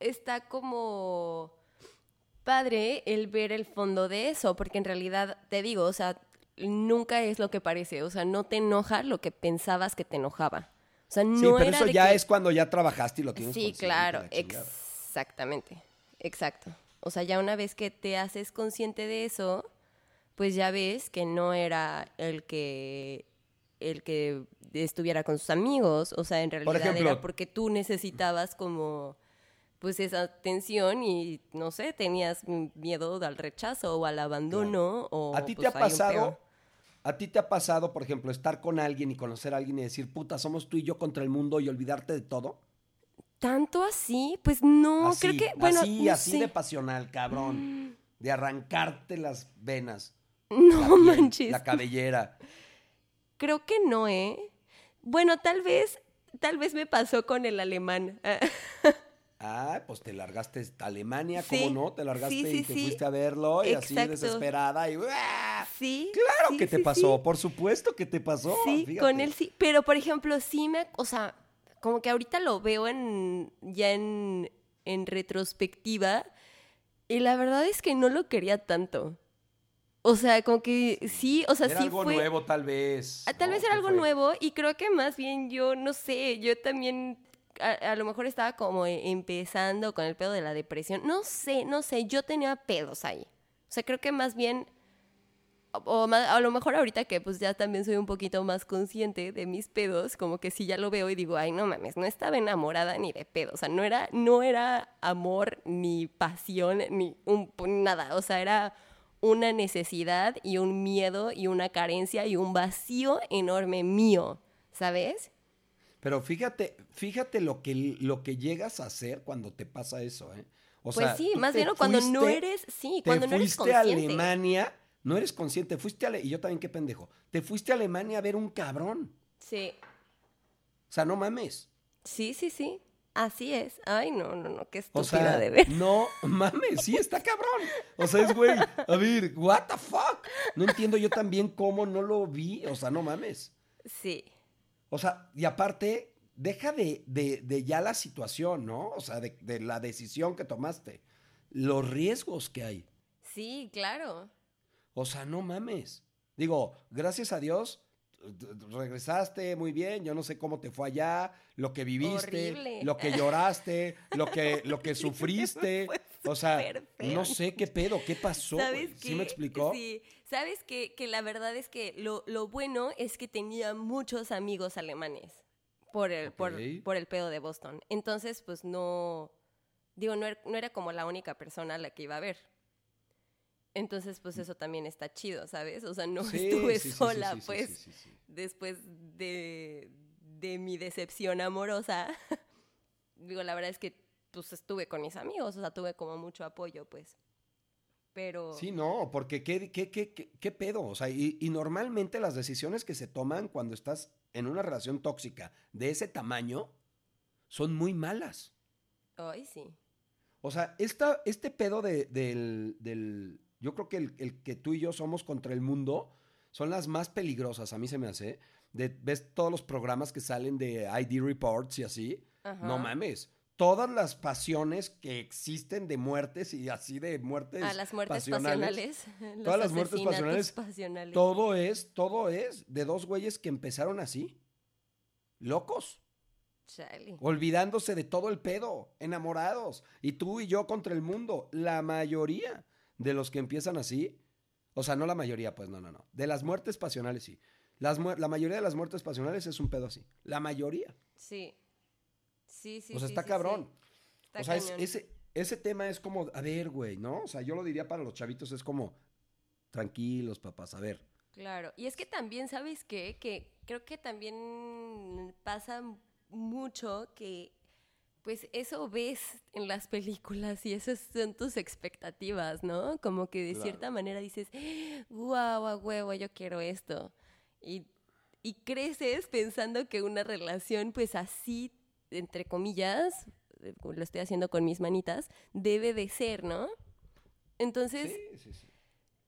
está como padre el ver el fondo de eso, porque en realidad, te digo, o sea, nunca es lo que parece, o sea, no te enoja lo que pensabas que te enojaba. O sea, no sí, pero era eso ya que- es cuando ya trabajaste y lo tienes Sí, claro, exactamente, exacto. O sea, ya una vez que te haces consciente de eso, pues ya ves que no era el que el que estuviera con sus amigos, o sea, en realidad ejemplo- era porque tú necesitabas como pues esa atención y no sé, tenías miedo al rechazo o al abandono o ¿A ti te pues, ha pasado? ¿A ti te ha pasado, por ejemplo, estar con alguien y conocer a alguien y decir, puta, somos tú y yo contra el mundo y olvidarte de todo? tanto así, pues no, así, creo que bueno, así, no así sé. de pasional, cabrón. De arrancarte las venas, la no piel, manches. la cabellera. Creo que no, ¿eh? Bueno, tal vez, tal vez me pasó con el alemán. Ah, pues te largaste a Alemania, Sí, ¿cómo no? Te largaste sí, y te fuiste a verlo y así desesperada y ¡ah! sí. Claro que te pasó, por supuesto que te pasó. Sí, fíjate. con él sí. Pero, por ejemplo, sí me, o sea, como que ahorita lo veo en, ya en, en retrospectiva y la verdad es que no lo quería tanto. O sea, como que sí, o sea, Era sí algo fue... nuevo, tal vez. Ah, Tal ¿no? vez era ¿Qué algo fue? nuevo y creo que más bien yo, no sé, yo también a, a lo mejor estaba como e- empezando con el pedo de la depresión. No sé, no sé, yo tenía pedos ahí. O sea, creo que más bien, o, a lo mejor ahorita que pues ya también soy un poquito más consciente de mis pedos, como que sí ya lo veo y digo, ay, no mames, no estaba enamorada ni de pedo. O sea, no era, no era amor, ni pasión, ni un, nada. O sea, era una necesidad y un miedo y una carencia y un vacío enorme mío, ¿sabes? Pero fíjate, fíjate lo que, lo que llegas a hacer cuando te pasa eso, ¿eh? O pues sea, sí, más bien cuando no eres, sí, cuando no eres fuiste a consciente. Alemania, no eres consciente, fuiste a Ale- y yo también qué pendejo. Te fuiste a Alemania a ver un cabrón. Sí, O sea, no mames. sí, sí, sí. Así es. Ay, no, no, no, qué O estúpida sea, de ver. no mames, sí está cabrón. O sea, es güey, a ver, what the fuck? No entiendo yo también cómo no lo vi, o sea, no mames. Sí. O sea, y aparte, deja de, de- de ya la situación, ¿no? O sea, de, de la decisión que tomaste. Los riesgos que hay. Sí, claro. O sea, no mames. Digo, gracias a Dios, regresaste muy bien. Yo no sé cómo te fue allá, lo que viviste, Horrible. lo que lloraste, lo que, lo que sufriste. O sea, no sé qué pedo, qué pasó. ¿Sabes qué? ¿Sí me explicó? Sí. ¿Sabes qué? Que la verdad es que lo, lo bueno es que tenía muchos amigos alemanes por el, por, por el pedo de Boston. Entonces, pues no. Digo, no era, no era como la única persona a la que iba a ver. Entonces, pues eso también está chido, ¿sabes? O sea, no Sí, estuve sí, sola, sí, pues, sí, sí, sí. después de, de mi decepción amorosa. Digo, la verdad es que pues estuve con mis amigos, o sea, tuve como mucho apoyo, pues. Pero... Sí, no, porque ¿qué, qué, qué, qué, qué pedo? O sea, y, y normalmente las decisiones que se toman cuando estás en una relación tóxica de ese tamaño son muy malas. Ay, sí. O sea, esta, este pedo de, del, del- Yo creo que el, el que tú y yo somos contra el mundo son las más peligrosas, a mí se me hace. De, ¿Ves todos los programas que salen de ID Reports y así? Ajá. No mames. Todas las pasiones que existen de muertes y así de muertes A las muertes pasionales, Todas las muertes pasionales, pasionales. Todo es, todo es de dos güeyes que empezaron así. Locos. Chale. olvidándose de todo el pedo, enamorados, y tú y yo contra el mundo. La mayoría de los que empiezan así, o sea, no la mayoría, pues no, no, no. De las muertes pasionales, sí. Las mu- la mayoría de las muertes pasionales es un pedo así. La mayoría. Sí. Sí, sí. o sea, sí, está sí, cabrón. sí. Está o sea, es- ese, ese tema es como, a ver, güey, ¿no? O sea, yo lo diría para los chavitos, es como, tranquilos, papás, a ver. Claro, y es que también, ¿sabes qué? Que creo que también pasa mucho que pues eso ves en las películas y esas son tus expectativas, ¿no? Como que de Claro. cierta manera dices, guau, a huevo, yo quiero esto. Y, y creces pensando que una relación pues así, entre comillas, eh, lo estoy haciendo con mis manitas, debe de ser, ¿no? Entonces, Sí, sí, sí.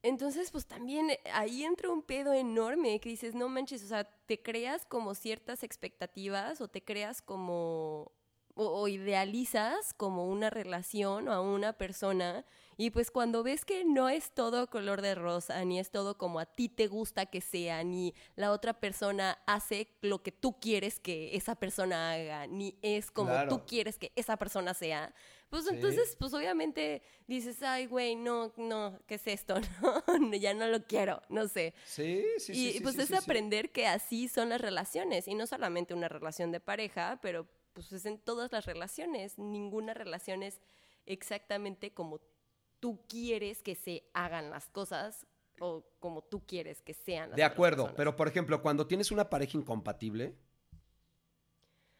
entonces, pues también eh, ahí entra un pedo enorme que dices, no manches, o sea, te creas como ciertas expectativas o te creas como, o, o idealizas como una relación o a una persona y pues cuando ves que no es todo color de rosa, ni es todo como a ti te gusta que sea, ni la otra persona hace lo que tú quieres que esa persona haga, ni es como Claro. tú quieres que esa persona sea, pues Sí. entonces, pues obviamente dices, ay, güey, no, no, ¿qué es esto? No, ya no lo quiero, no sé. Sí, sí, sí. y sí, pues sí, es sí. aprender que así son las relaciones, y no solamente una relación de pareja, pero pues es en todas las relaciones. Ninguna relación es exactamente como tú quieres que se hagan las cosas o como tú quieres que sean las De acuerdo, personas. pero por ejemplo, cuando tienes una pareja incompatible,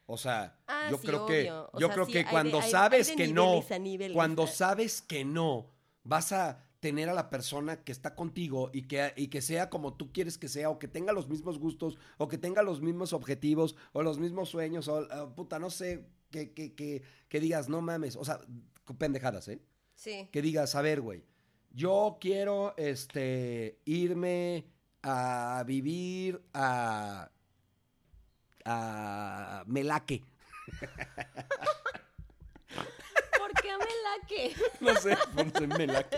o sea, Ah, yo sí, creo obvio. que O yo sea, creo sí, que de- cuando hay- hay sabes de que no, cuando sabes que no vas a tener a la persona que está contigo y que, y que sea como tú quieres que sea, o que tenga los mismos gustos, o que tenga los mismos objetivos, o los mismos sueños, o puta, no sé, que, que, que, que digas, no mames, o sea, pendejadas, ¿eh? Sí. que digas, a ver, güey, yo quiero este irme a vivir a a Melaque. ¿Por qué me la que? No sé, ponse Melaque.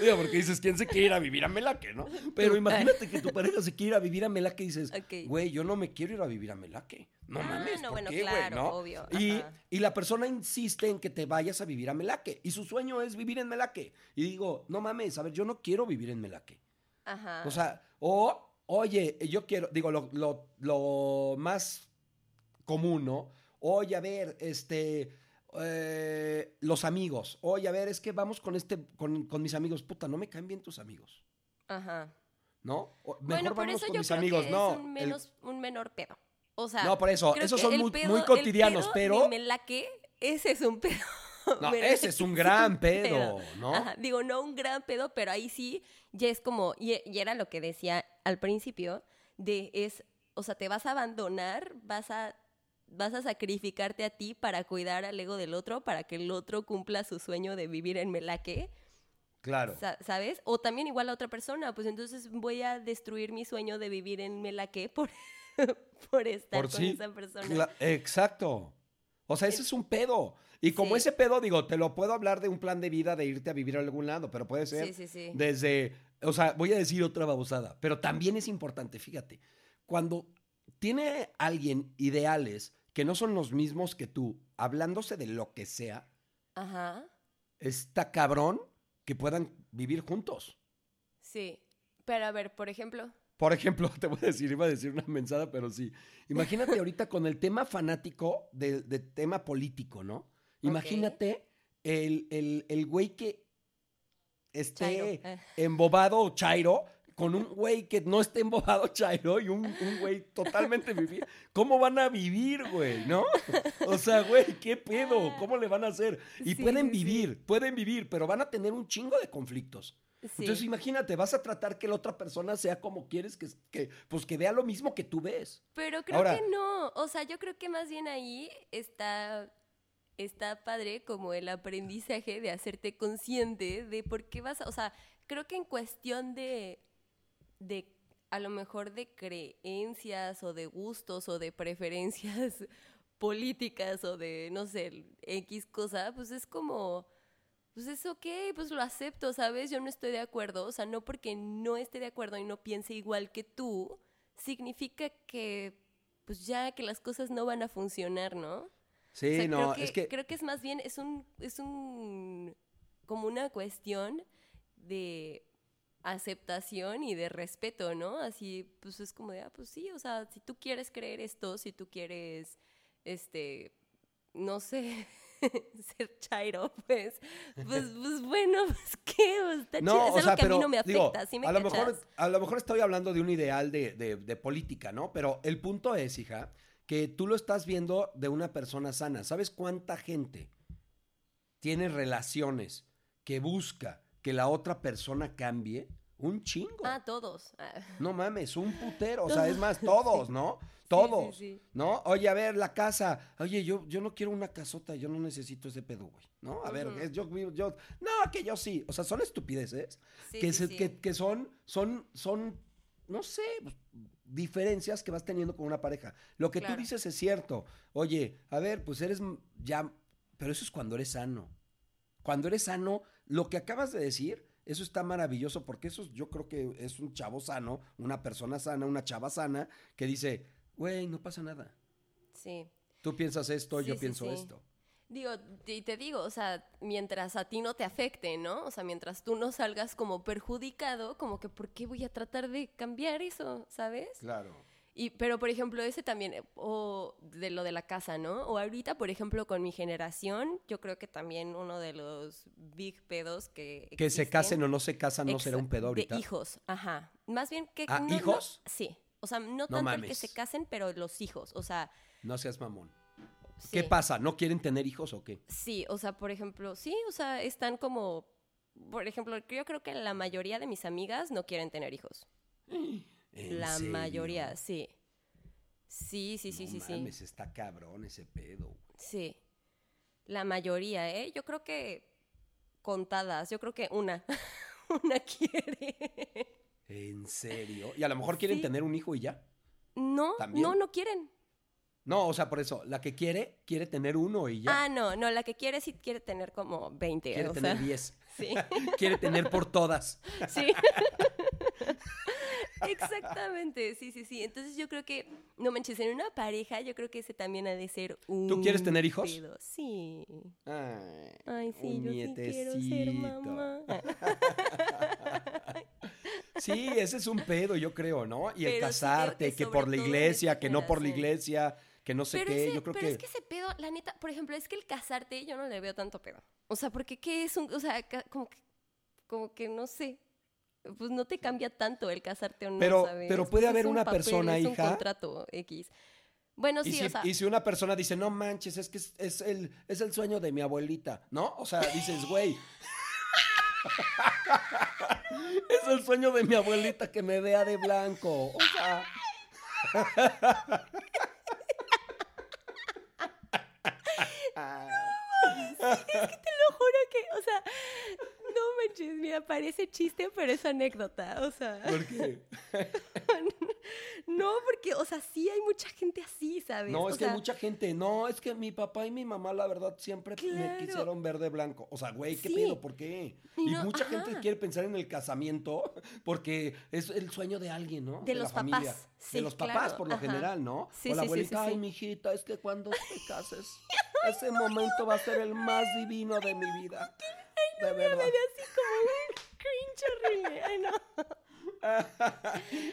Digo, porque dices, ¿quién se quiere ir a vivir a Melaque, no? Pero imagínate que tu pareja se quiere ir a vivir a Melaque y dices, güey, yo no me quiero ir a vivir a Melaque. No Ah, mames, no, ¿por bueno, qué, claro, ¿no? obvio, Y, y la persona insiste en que te vayas a vivir a Melaque. Y su sueño es vivir en Melaque. Y digo, no mames, a ver, yo no quiero vivir en Melaque. Ajá. O sea, o, oye, yo quiero, digo, lo, lo- lo más común, ¿no? Oye, a ver, este, eh, los amigos. Oye, a ver, es que vamos con este, con, con mis amigos. Puta, no me caen bien tus amigos, Ajá. ¿no? O- Mejor Bueno, por vamos eso con yo mis creo amigos, que no. es un, el- menos, un menor pedo. O sea, No, por eso, esos que son muy- pedo- muy el cotidianos, pedo pero- de Melaque, ese es un pedo. No, ese es un gran pedo, ¿no? Ajá, Digo, no un gran pedo, pero ahí sí, ya es como, y, y era lo que decía al principio, de es, o sea, te vas a abandonar, vas a, vas a sacrificarte a ti para cuidar al ego del otro, para que el otro cumpla su sueño de vivir en Melaque. Claro. Sa- ¿Sabes? O también igual a otra persona, pues entonces voy a destruir mi sueño de vivir en Melaque por, por estar Por con sí. esa persona. Exacto. O sea, ese es un pedo. Y como Sí. ese pedo, digo, te lo puedo hablar de un plan de vida de irte a vivir a algún lado, pero puede ser Sí, sí, sí. desde, o sea, voy a decir otra babosada, pero también es importante, fíjate, cuando tiene alguien ideales que no son los mismos que tú, hablándose de lo que sea, Ajá, está cabrón que puedan vivir juntos. sí. Pero a ver, por ejemplo, Por ejemplo, te voy a decir, iba a decir una mensada, pero sí. Imagínate ahorita con el tema fanático del de tema político, ¿no? Imagínate el, el, el güey que esté Chairo, embobado Chairo con un güey que no esté embobado Chairo y un, un güey totalmente vivir. ¿Cómo van a vivir, güey? ¿No? O sea, güey, ¿qué pedo? ¿Cómo le van a hacer? Y Sí, pueden sí. vivir, pueden vivir, pero van a tener un chingo de conflictos. sí. Entonces imagínate, vas a tratar que la otra persona sea como quieres que, que pues que vea lo mismo que tú ves. Pero creo Ahora- que no. O sea, yo creo que más bien ahí está, está padre como el aprendizaje de hacerte consciente de por qué vas a. O sea, creo que en cuestión de. De a lo mejor de creencias o de gustos o de preferencias políticas o de, no sé, X cosa, pues es como pues es ok, pues lo acepto, ¿sabes? Yo no estoy de acuerdo, o sea, no porque no esté de acuerdo y no piense igual que tú, significa que pues ya que las cosas no van a funcionar, ¿no? O Sí, sea, no, creo que, es que... creo que es más bien, es un, es un, como una cuestión de aceptación y de respeto, ¿no? Así, pues es como de, ah, pues sí, o sea, si tú quieres creer esto, si tú quieres, este, no sé, ser chairo, pues, pues, pues bueno, pues qué, pues, está chido. No, Es o algo sea, que a pero mí no me afecta, digo, ¿sí me a lo mejor, a lo mejor estoy hablando de un ideal de, de- de política, ¿no? Pero el punto es, hija, que tú lo estás viendo de una persona sana. ¿Sabes cuánta gente tiene relaciones que busca que la otra persona cambie? Un chingo. Ah, todos. Ah. No mames, un putero. O sea, es más, Todos. ¿no? Todos. sí, sí. ¿No? Oye, a ver, la casa. Oye, yo, yo no quiero una casota, yo no necesito ese pedo, güey. ¿No? A ver, Ujú. es- yo, yo, no, que yo sí. O sea, son estupideces que, se- que, que son, son, son, no sé, diferencias que vas teniendo con una pareja. Lo que tú dices es cierto. Oye, a ver, pues eres ya, pero eso es cuando eres sano. Cuando eres sano, lo que acabas de decir, eso está maravilloso porque eso es- yo creo que es un chavo sano, una persona sana, una chava sana que dice, güey, no pasa nada. Sí. Tú piensas esto, Sí, yo sí, pienso sí. esto. Digo, y te digo, o sea, mientras a ti no te afecte, ¿no? O sea, mientras tú no salgas como perjudicado, como que ¿por qué voy a tratar de cambiar eso, ¿sabes? Claro. Y, pero, por ejemplo, ese también, eh, o de lo de la casa, ¿no? O ahorita, por ejemplo, con mi generación, yo creo que también uno de los big pedos que Que se casen o no se casan no será un pedo ahorita. De hijos, ajá. Más bien que... Ah, no- no- ¿hijos? sí. O sea, no tanto el que se casen, pero los hijos. O sea, No seas mamón. sí. ¿Qué pasa? ¿No quieren tener hijos o qué? Sí, o sea, por ejemplo, sí, o sea, están como... Por ejemplo, yo creo que la mayoría de mis amigas no quieren tener hijos. ¿En La serio? mayoría, sí. Sí, sí, sí, no sí, sí. mames, está cabrón ese pedo. Sí. La mayoría, ¿eh? Yo creo que contadas, yo creo que una. una quiere. ¿En serio? Y a lo mejor quieren Sí. tener un hijo y ya. No, ¿También? no, no quieren. No, o sea, por eso, la que quiere, quiere tener uno y ya. Ah, no, no, la que quiere sí quiere tener como 20. quiere o tener sea, 10. Sí, quiere tener por todas. sí. Exactamente, sí, sí, sí. Entonces yo creo que, no manches, en una pareja yo creo que ese también ha de ser un... quieres tener hijos? pedo. Sí. Ay, Ay, sí, un yo sí quiero ser mamá. Sí, ese es un pedo, yo creo, ¿no? Y el sí casarte, que por la iglesia, que no por la generación. iglesia, que no sé Pero, qué. ese- yo creo pero que. es que ese pedo, la neta, por ejemplo, es que el casarte yo no le veo tanto pedo. O sea, porque qué es un, o sea, como que, como que no sé, pues no te cambia tanto el casarte o no, Pero- ¿sabes? pero puede es haber un una papel, persona, es un hija. contrato X. Bueno, sí, si, o sea, y si una persona dice, no manches, es que es, es el, es el sueño de mi abuelita, ¿no? O sea, dices, güey. es el sueño de mi abuelita que me vea de blanco. O sea. te lo juro que, o sea, no manches, mira, parece chiste, pero es anécdota, o sea. ¿Por qué? no, porque, o sea, sí hay mucha gente así, ¿sabes? No, O es que sea, hay mucha gente. No, es que mi papá y mi mamá, la verdad, siempre me quisieron ver de blanco. O sea, güey, ¿qué Sí. pedo? ¿Por qué? Y mucha gente quiere pensar en el casamiento porque es el sueño de alguien, ¿no? De la los familia. papás. Sí, de los papás, claro, por lo ajá. general, ¿no? Sí, o la abuelita, ay, mijita, es que cuando te cases, ese momento va a ser el más divino de mi vida. De verdad. me dio así como un cringe horrible. Ay, no.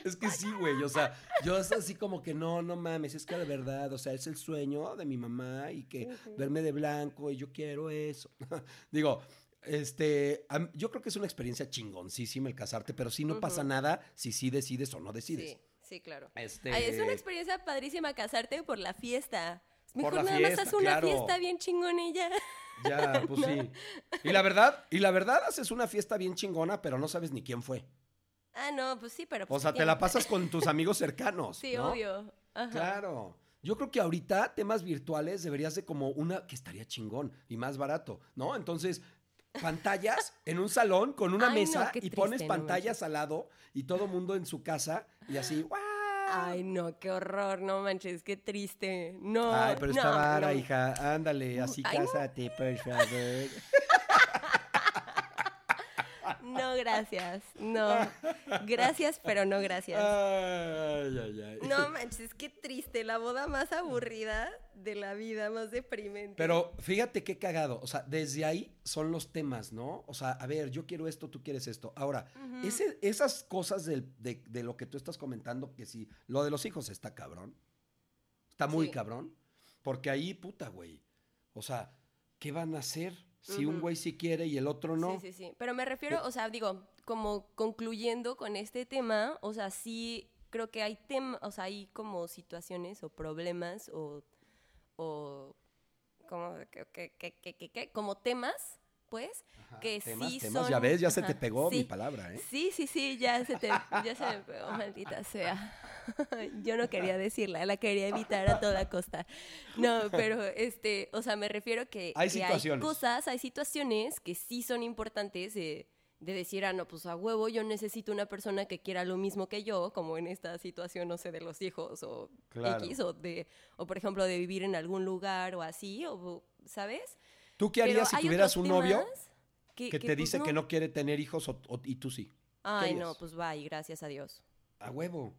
es que sí, güey, o sea, yo es así como que no, no mames, es que de verdad, o sea, es el sueño de mi mamá y que verme de blanco y yo quiero eso. Digo, este, yo creo que es una experiencia chingoncísima el casarte, pero sí no pasa nada si sí decides o no decides. Sí, sí, claro. Este, Ay, es una experiencia padrísima casarte por la fiesta. Mejor nada fiesta, más haz una claro. fiesta bien chingona y ya. Pues sí. Y la verdad, y la verdad haces una fiesta bien chingona, pero no sabes ni quién fue. Ah, no, pues sí, pero O pues, sea, ¿qué te la pasas con tus amigos cercanos. Sí, ¿no? obvio. Ajá. Claro. Yo creo que ahorita temas virtuales deberías de como una que estaría chingón y más barato, ¿no? Entonces, pantallas en un salón con una Ay, mesa y pones triste, no pantallas al lado y todo mundo en su casa y así, ¡guau! Ay, no, qué horror, no manches, qué triste. No. Ay, pero está no, vara, no. hija. Ándale, así Ay, no. cásate, por favor. No, gracias. No. Gracias, pero no gracias. Ay, ay, ay. No manches, qué triste. La boda más aburrida de la vida, más deprimente. Pero fíjate qué cagado. O sea, desde ahí son los temas, ¿no? O sea, a ver, yo quiero esto, tú quieres esto. Ahora, ese- esas cosas del- de, de lo que tú estás comentando, que si lo de los hijos está cabrón. Está muy Sí. cabrón. Porque ahí, puta, güey. O sea, ¿qué van a hacer si un güey sí quiere y el otro no? Sí, sí, sí. Pero me refiero, o sea, digo, como concluyendo con este tema, o sea, sí creo que hay temas, o sea, hay como situaciones o problemas o, o como, que, que- que- que- que- que- como temas, pues, Ajá, que temas, sí temas, son... Ya ves, ya se te pegó mi sí. palabra, ¿eh? Sí, sí, sí, ya se, te, ya se me pegó, maldita sea. Yo no quería decirla, la quería evitar a toda costa. No, pero, este, o sea, me refiero que, Hay que situaciones. cosas, hay situaciones que sí son importantes de, de decir, ah, no, pues a huevo yo necesito una persona que quiera lo mismo que yo, como en esta situación, no sé, de los hijos o Claro. X, o, de, o por ejemplo, de vivir en algún lugar o así, o, ¿sabes? ¿Tú qué harías si tuvieras un novio que, que, te pues, dice que no quiere tener hijos o- o- y tú sí? Ay, no, pues bye, gracias a Dios. A huevo.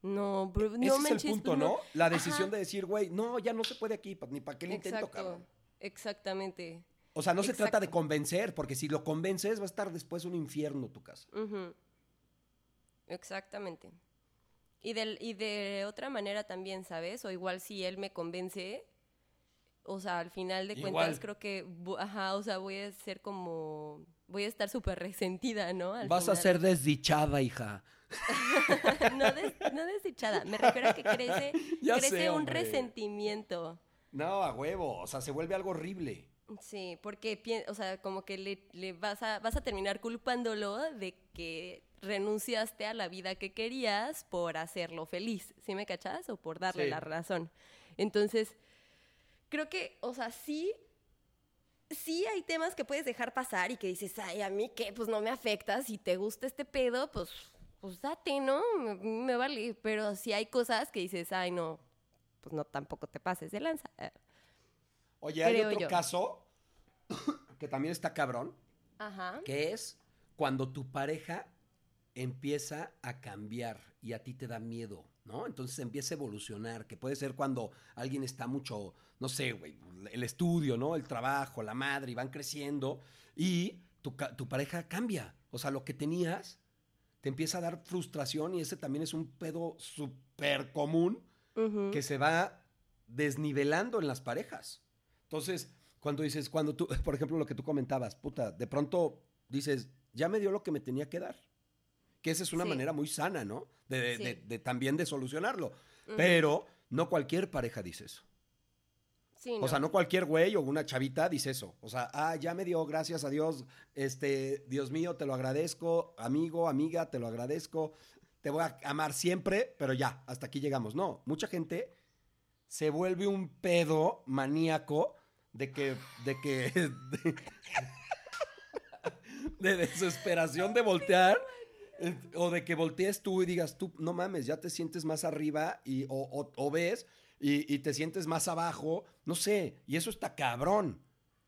No, bro, no Ese es el manches, punto, pues, ¿no? La decisión Ajá. de decir, güey, no, ya no se puede aquí, ni para qué le intento, cabrón. exactamente. O sea, no se trata de convencer, porque si lo convences va a estar después un infierno tu casa. Exactamente. Y de otra manera también, ¿sabes? O igual si él me convence, o sea, al final de Igual. cuentas creo que, ajá, o sea, voy a ser como, voy a estar súper resentida, ¿no? Al Vas a final. ser desdichada, hija. no, des- no desdichada, me refiero a que crece, Ya crece sé, un resentimiento. No, a huevo. O sea, se vuelve algo horrible. Sí, porque, o sea, como que le, le vas, a, vas a terminar culpándolo de que renunciaste a la vida que querías por hacerlo feliz, ¿sí me cachas? O por darle Sí. la razón. Entonces, creo que, o sea, sí, sí hay temas que puedes dejar pasar y que dices, ay, a mí qué, pues no me afecta, si te gusta este pedo, pues, pues date, ¿no? Me, me vale, pero sí hay cosas que dices, ay, no, pues no, tampoco te pases de lanza. Oye, hay otro yo. caso que también está cabrón, Ajá. que es cuando tu pareja empieza a cambiar y a ti te da miedo, ¿no? Entonces empieza a evolucionar, que puede ser cuando alguien está mucho, no sé, güey, el estudio, ¿no? El trabajo, la madre, y van creciendo y tu, pareja cambia. O sea, lo que tenías te empieza a dar frustración y ese también es un pedo súper común que se va desnivelando en las parejas. Entonces, cuando dices, cuando tú, por ejemplo, lo que tú comentabas, puta, de pronto dices, ya me dio lo que me tenía que dar. Que esa es una Sí. manera muy sana, ¿no? De, de- Sí. de- de también de solucionarlo. Pero no cualquier pareja dice eso. Sí, O sea, no cualquier güey o una chavita dice eso. O sea, ah, ya me dio, gracias a Dios. Este, Dios mío, te lo agradezco. Amigo, amiga, te lo agradezco. Te voy a amar siempre, pero ya, hasta aquí llegamos. No, mucha gente se vuelve un pedo maníaco de que, de que, de, desesperación de voltear. O de que voltees tú y digas, tú, no mames, ya te sientes más arriba y, o, o- o ves y, y te sientes más abajo, no sé, y eso está cabrón.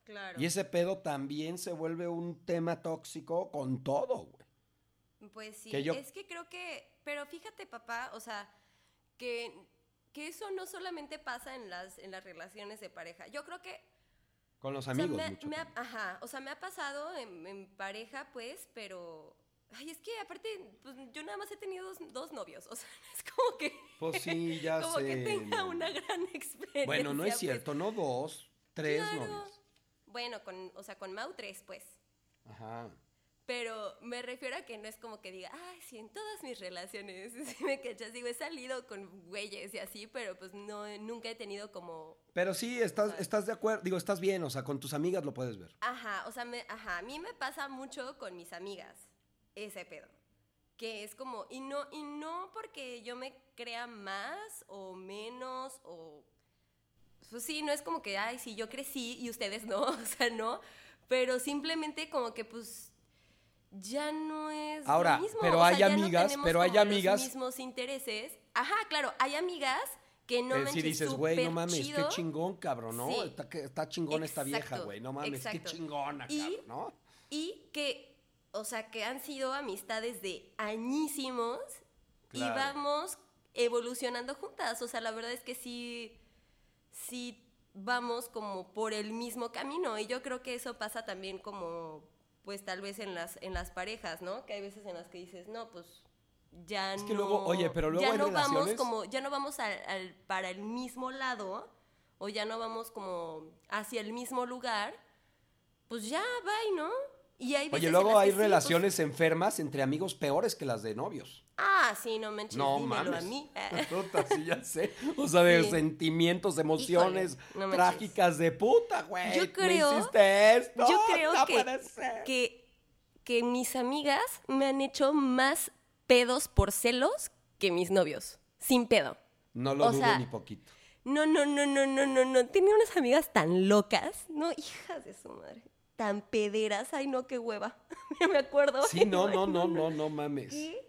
Claro. Y ese pedo también se vuelve un tema tóxico con todo, güey. Pues sí, que yo- es que creo que, pero fíjate papá, o sea, que, que eso no solamente pasa en las, en las relaciones de pareja. Yo creo que... Con los o sea, amigos me, mucho. me ha, también. ajá, o sea, me ha pasado en, en pareja, pues, pero... Ay, es que aparte, pues yo nada más he tenido dos, dos novios, o sea, es como que... Pues sí, ya como que tenga no. una gran experiencia. Bueno, no es pues. cierto, no dos, tres Claro. novios. Bueno, con, o sea, con Mau tres, pues. Ajá. Pero me refiero a que no es como que diga, ay, sí, en todas mis relaciones, ¿sí me cachas? Digo, he salido con güeyes y así, pero pues no, nunca he tenido como, Pero sí, estás, estás de acuerdo, digo, estás bien, o sea, con tus amigas lo puedes ver. ajá, o sea, me, ajá, a mí me pasa mucho con mis amigas, ese pedo. Que es como, y no, y no porque yo me crea más o menos o... Pues sí, no es como que, ay, sí, yo crecí y ustedes no, o sea, no. Pero simplemente como que pues ya no es lo Ahora, mismo, pero o sea, hay no amigas, tenemos pero hay amigas- los mismos intereses. Ajá, claro, hay amigas que no manches, si dices, güey, no mames, chido. qué chingón, cabrón, ¿no? Sí. Está, está chingón esta vieja, güey, no mames, qué chingona, Y- cabrón, ¿no? Y que o sea, que han sido amistades de añísimos y vamos evolucionando juntas. O sea, la verdad es que sí, sí vamos como por el mismo camino. Y yo creo que eso pasa también como, pues tal vez en las, en las parejas, ¿no? Que hay veces en las que dices, no, pues ya Es no. que luego, oye, pero luego ya hay no vamos como, ya no vamos al- al- para el mismo lado, o ya no vamos como hacia el mismo lugar, pues ya, bye, ¿no? Y hay veces Oye, luego hay sí, pues, relaciones enfermas entre amigos peores que las de novios. ah, sí, no manches, No dímelo mames. a mí. Puta, sí, ya sé. O sea, de Sí. sentimientos, emociones Híjole, no manches. trágicas de puta, güey. Yo me creo- hiciste esto. Yo creo no que, que, que mis amigas me han hecho más pedos por celos que mis novios. Sin pedo. No lo o dudo sea, ni poquito. No, no, no, no, no, no, no. Tenía unas amigas tan locas, ¿no? Hijas de su madre. Tan pederas. Ay, no, qué hueva. Me acuerdo. Sí, no, no, no, no, no mames. ¿Qué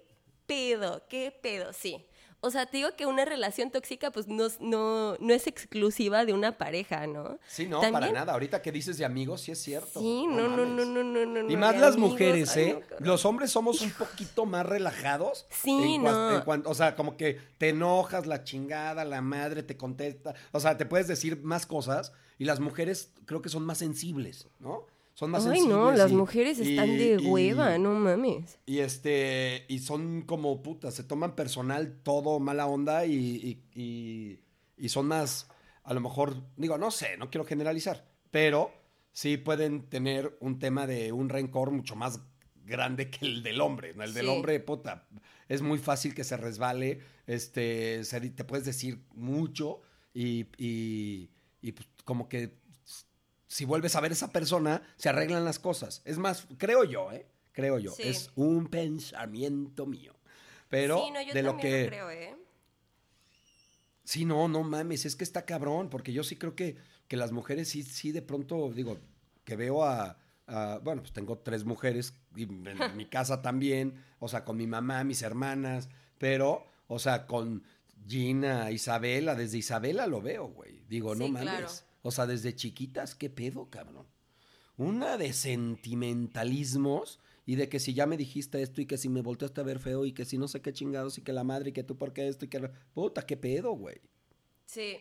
pedo? ¿Qué pedo? Sí. O sea, te digo que una relación tóxica, pues no, no, no es exclusiva de una pareja, ¿no? Sí, no, para nada. Ahorita que dices de amigos, sí es cierto. Sí, no, no, no, no, no, no. Y más las amigos, mujeres, ay, ¿eh? no. Los hombres somos un poquito más relajados. Sí, en no. en o sea, como que te enojas, la chingada, la madre te contesta. O sea, te puedes decir más cosas. Y las mujeres creo que son más sensibles, ¿no? Son más Ay, sensibles. no, las y- mujeres y- están de y- hueva, no mames. Y este, y son como putas, se toman personal todo mala onda y, y- son más, a lo mejor, digo, no sé, no quiero generalizar, pero sí pueden tener un tema de un rencor mucho más grande que el del hombre. El del Sí. hombre, puta, es muy fácil que se resbale, este, se te puedes decir mucho y, y, y, pues, como que si vuelves a ver a esa persona, se arreglan las cosas. Es más, creo yo, ¿eh? Creo yo. Sí. Es un pensamiento mío. Pero sí, no, yo de lo también que... lo creo, ¿eh? Sí, no, no mames, es que está cabrón, porque yo sí creo que, que las mujeres sí, sí, de pronto, digo, que veo a, a- bueno, pues tengo tres mujeres, y en, mi casa también, o sea, con mi mamá, mis hermanas, pero, o sea, con Gina, Isabela, desde Isabela lo veo, güey. Digo, no mames. claro. O sea, desde chiquitas, ¿qué pedo, cabrón? Una de sentimentalismos y de que si ya me dijiste esto y que si me volteaste a ver feo y que si no sé qué chingados y que la madre y que tú por qué esto y que... Puta, qué pedo, güey. Sí.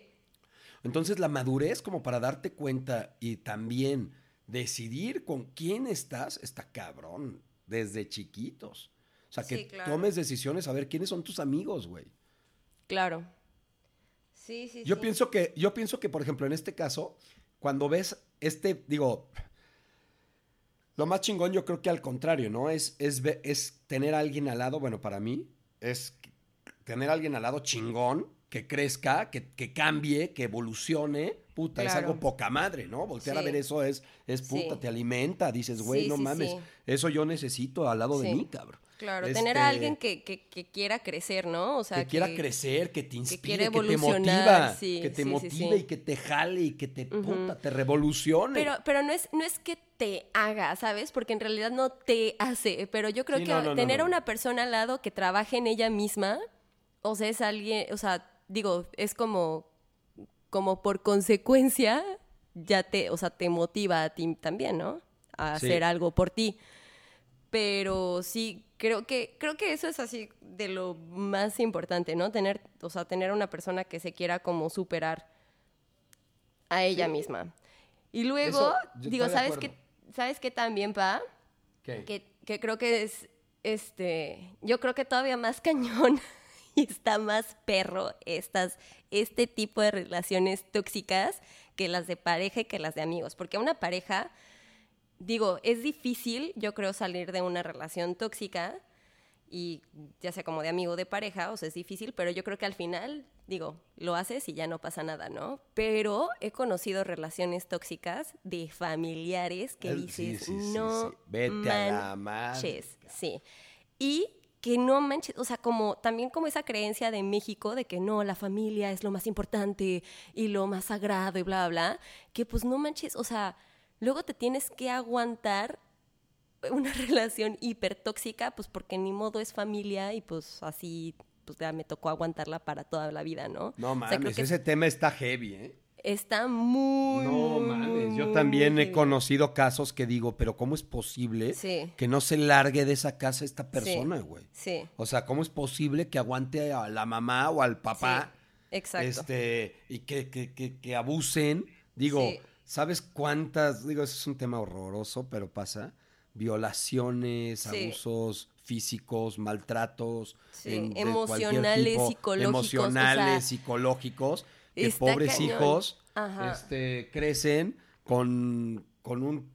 Entonces la madurez como para darte cuenta y también decidir con quién estás está cabrón desde chiquitos. O sea, que Sí, claro. tomes decisiones a ver quiénes son tus amigos, güey. Claro. Sí, sí, Yo sí. pienso que, yo pienso que, por ejemplo, en este caso, cuando ves este, digo, lo más chingón yo creo que al contrario, ¿no? Es, es, es tener a alguien al lado, bueno, para mí, es tener a alguien al lado chingón, que crezca, que, que cambie, que evolucione. Puta, es algo poca madre, ¿no? Voltear a ver eso es, es puta, Sí. te alimenta, dices, güey, no mames, eso yo necesito al lado de mí, cabrón. Claro, Este, tener a alguien que, que, que quiera crecer, ¿no? O sea, que quiera crecer, que te inspire, que, te motiva, sí, que te sí, motive sí. y que te jale y que te puta, te revolucione. Pero, pero no, es, no es que te haga, ¿sabes? Porque en realidad no te hace. Pero yo creo que no, no, no, tener no. a una persona al lado que trabaje en ella misma, o sea, es alguien, o sea, digo, es como, como por consecuencia, ya te, o sea, te motiva a ti también, ¿no? A hacer algo por ti. Pero sí, creo que, creo que eso es así de lo más importante, ¿no? Tener, o sea, tener una persona que se quiera como superar a ella Sí. misma. Y luego, Eso, digo, ¿sabes qué, ¿sabes qué también, Pa? ¿Qué? Que, que creo que es, este, yo creo que todavía más cañón y está más perro estas, este tipo de relaciones tóxicas que las de pareja y que las de amigos. Porque una pareja, digo, es difícil, yo creo, salir de una relación tóxica y ya sea como de amigo de pareja, o sea, es difícil, pero yo creo que al final, digo, lo haces y ya no pasa nada, ¿no? Pero he conocido relaciones tóxicas de familiares que sí, dices, sí, sí, no. Vete a la madre, manches", sí. Y que no manches, o sea, como también como esa creencia de México de que no, la familia es lo más importante y lo más sagrado y bla, bla, bla, que pues no manches, o sea, luego te tienes que aguantar una relación hiper tóxica, pues porque ni modo es familia y pues así, pues ya me tocó aguantarla para toda la vida, ¿no? No O mames, sea, creo que- ese tema está heavy, ¿eh? está muy... No mames, yo también he conocido casos que digo, pero ¿cómo es posible Sí. que no se largue de esa casa esta persona, güey? Sí, O sea, ¿cómo es posible que aguante a la mamá o al papá exacto. este y que, que- que- que abusen? Digo, Sí. ¿Sabes cuántas? Digo, ese es un tema horroroso, pero pasa. Violaciones, Sí. abusos físicos, maltratos, Sí, en- emocionales, tipo, psicológicos, o emocionales, sea, psicológicos, que pobres cañón. hijos este, crecen con, con un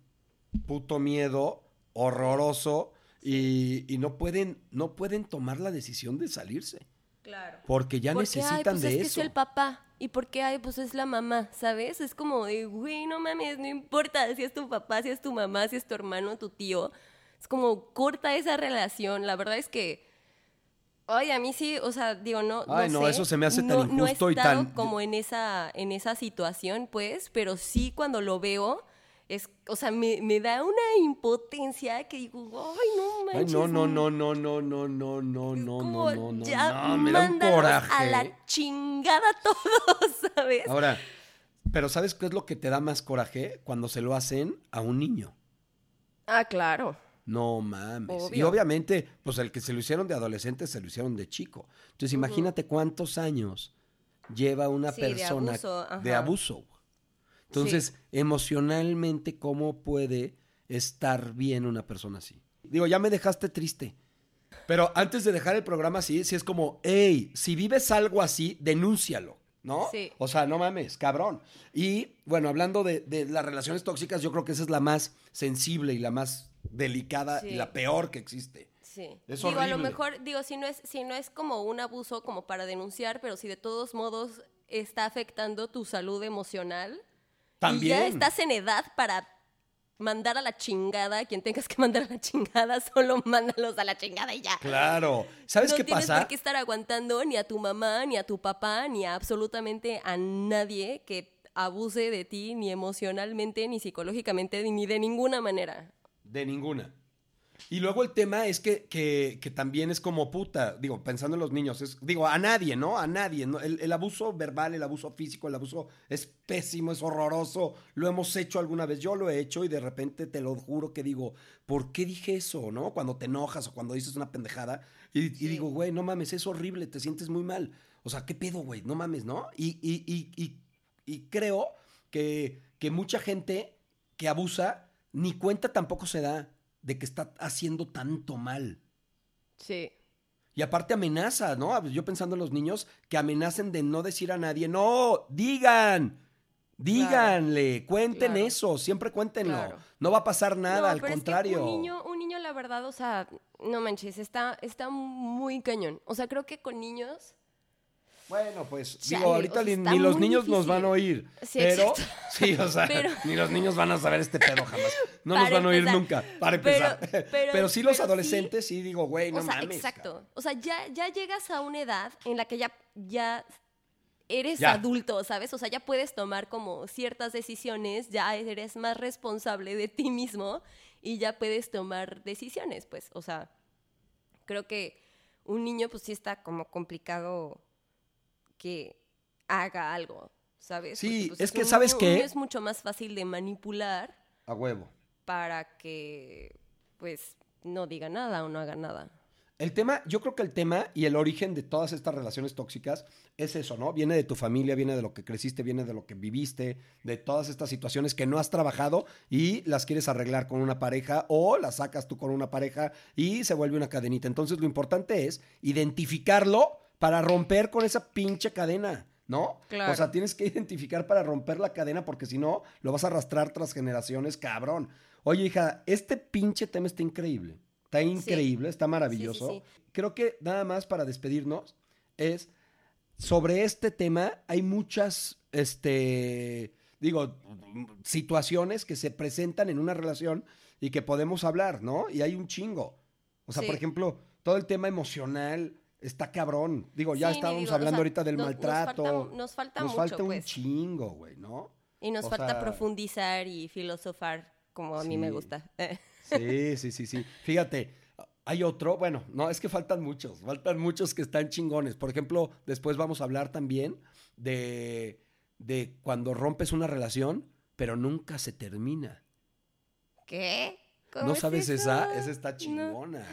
puto miedo horroroso y, y no pueden no pueden tomar la decisión de salirse Claro. porque ya Porque, ay, necesitan pues de es que eso. es el papá. ¿Y por qué? Ay, pues es la mamá, ¿sabes? Es como de, güey, no mames, no importa si es tu papá, si es tu mamá, si es tu hermano, tu tío. Es como corta esa relación. La verdad es que, ay, a mí sí, o sea, digo, no, Ay, no, sé. eso se me hace tan No- no he injusto y estado tan- como en esa, en esa situación, pues, pero sí cuando lo veo, es, o sea, me, me da una impotencia que digo, ay, no Ay, manches. no, no, no, no, no, no, no, no, no, como, no, no, no, ya no, me da un coraje. a la chingada todos, ¿sabes? Ahora, pero ¿sabes qué es lo que te da más coraje? Cuando se lo hacen a un niño. Ah, claro. No mames. Y Obvio. obviamente, pues el que se lo hicieron de adolescente se lo hicieron de chico. Entonces, imagínate cuántos años lleva una Sí, de persona abuso, de abuso. Entonces, emocionalmente, ¿cómo puede estar bien una persona así? Digo, ya me dejaste triste. Pero antes de dejar el programa así, sí es como, hey, si vives algo así, denúncialo, ¿no? Sí. O sea, no mames, cabrón. Y bueno, hablando de, de las relaciones tóxicas, yo creo que esa es la más sensible y la más delicada y la peor que existe. Sí. Es digo, a lo mejor, digo, si no es, si no es como un abuso como para denunciar, pero si de todos modos está afectando tu salud emocional. También. Y ya estás en edad para mandar a la chingada a quien tengas que mandar a la chingada, solo mándalos a la chingada y ya. Claro. ¿Sabes no qué tienes pasa? por qué estar aguantando ni a tu mamá, ni a tu papá, ni a absolutamente a nadie que abuse de ti, ni emocionalmente, ni psicológicamente, ni de ninguna manera. De ninguna. Y luego el tema es que, que, que también es como puta, digo, pensando en los niños, es, digo, a nadie, ¿no? A nadie. ¿no? El, el abuso verbal, el abuso físico, el abuso es pésimo, es horroroso. Lo hemos hecho alguna vez, yo lo he hecho y de repente te lo juro que digo, ¿por qué dije eso, no? Cuando te enojas o cuando dices una pendejada y, y digo, güey, no mames, es horrible, te sientes muy mal. O sea, ¿qué pedo, güey? No mames, ¿no? Y, y, y, y, y creo que, que mucha gente que abusa ni cuenta tampoco se da de que está haciendo tanto mal. Sí. Y aparte amenaza, ¿no? Yo pensando en los niños que amenacen de no decir a nadie, no, digan, díganle, cuenten Claro. eso, siempre cuéntenlo. Claro. No va a pasar nada, No, al pero es que contrario. un, niño, un niño, la verdad, o sea, no manches, está, está muy cañón. O sea, creo que con niños. Bueno, pues Chale, digo, o ahorita sea, ni, los niños nos van a oír. Sí, pero, exacto. sí, o sea, Pero- ni los niños van a saber este pedo jamás. No nos van a oír nunca, para empezar. Pero, pero- sí los sí- adolescentes, sí, digo, güey, no o sea, mames. exacto. O sea, ya, ya llegas a una edad en la que ya, ya eres Ya. adulto, ¿sabes? O sea, ya puedes tomar como ciertas decisiones, ya eres más responsable de ti mismo y ya puedes tomar decisiones, pues. O sea, creo que un niño, pues sí está como complicado que haga algo, ¿sabes? Sí, pues, es que, un ¿sabes qué? Es mucho más fácil de manipular A huevo. para que, pues, no diga nada o no haga nada. El tema, yo creo que el tema y el origen de todas estas relaciones tóxicas es eso, ¿no? Viene de tu familia, viene de lo que creciste, viene de lo que viviste, de todas estas situaciones que no has trabajado y las quieres arreglar con una pareja o las sacas tú con una pareja y se vuelve una cadenita. Entonces lo importante es identificarlo para romper con esa pinche cadena, ¿no? Claro. O sea, tienes que identificar para romper la cadena porque si no, lo vas a arrastrar tras generaciones, cabrón. Oye, hija, este pinche tema está increíble. Está increíble, está maravilloso. sí. Creo que nada más para despedirnos es sobre este tema hay muchas este digo situaciones que se presentan en una relación y que podemos hablar, ¿no? Y hay un chingo. O sea, por ejemplo, todo el tema emocional está cabrón. Digo, ya Sí, estábamos digo, o hablando sea, ahorita del nos- nos maltrato. falta- nos falta Nos mucho, falta un pues. chingo, güey, ¿no? Y nos O falta sea, profundizar y filosofar como a mí me gusta. Sí, sí, sí, sí. Fíjate, hay otro, bueno, no, es que faltan muchos, faltan muchos que están chingones. Por ejemplo, después vamos a hablar también de, de cuando rompes una relación, pero nunca se termina. ¿Qué? ¿Cómo ¿No es sabes eso? esa? Esa está No. chingona.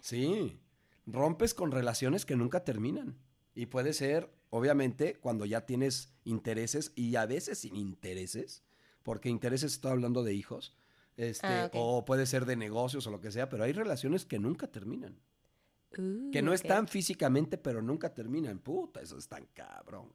Sí. Rompes con relaciones que nunca terminan. Y puede ser, obviamente, cuando ya tienes intereses y a veces sin intereses, porque intereses estoy hablando de hijos, este, Ah, o puede ser de negocios o lo que sea, pero hay relaciones que nunca terminan. Uh, Que no están físicamente, pero nunca terminan. Puta, eso es tan cabrón.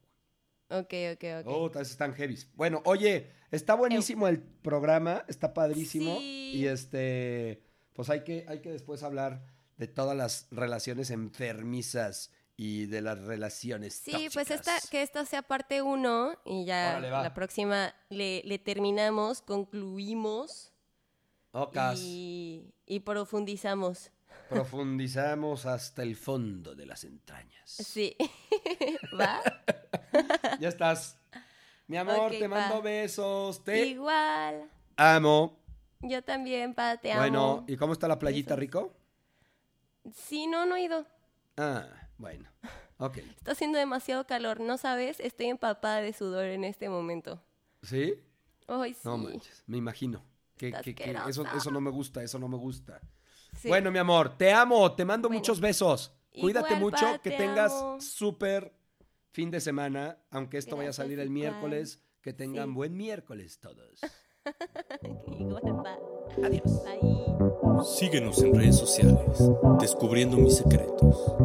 Ok, ok, ok. Puta, eso están heavy. Bueno, oye, está buenísimo el programa, está padrísimo. Sí. Y este, pues hay que, hay que después hablar de todas las relaciones enfermizas y de las relaciones Sí, pues esta, que esta sea parte uno y ya Órale, la próxima le, le terminamos, concluimos Ocas, y, y profundizamos. profundizamos hasta el fondo de las entrañas. Sí. ¿Va? Ya estás. Mi amor, te mando pa. besos. Te Igual. amo. Yo también, pa, te Bueno, amo. ¿y cómo está la playita, Besos. Rico? Sí, no, no he ido. Ah, bueno. Ok. Está haciendo demasiado calor, ¿no sabes? Estoy empapada de sudor en este momento. ¿Sí? Ay, sí. No manches, me imagino. Que, Está que- que eso, eso no me gusta, eso no me gusta. Sí. Bueno, mi amor, te amo, te mando Bueno. muchos besos. Cuídate mucho, pa, que te tengas súper fin de semana, aunque esto vaya a salir el igual. miércoles. Que tengan Sí. buen miércoles todos. Igual, pa. Adiós. Síguenos en redes sociales, descubriendo mis secretos.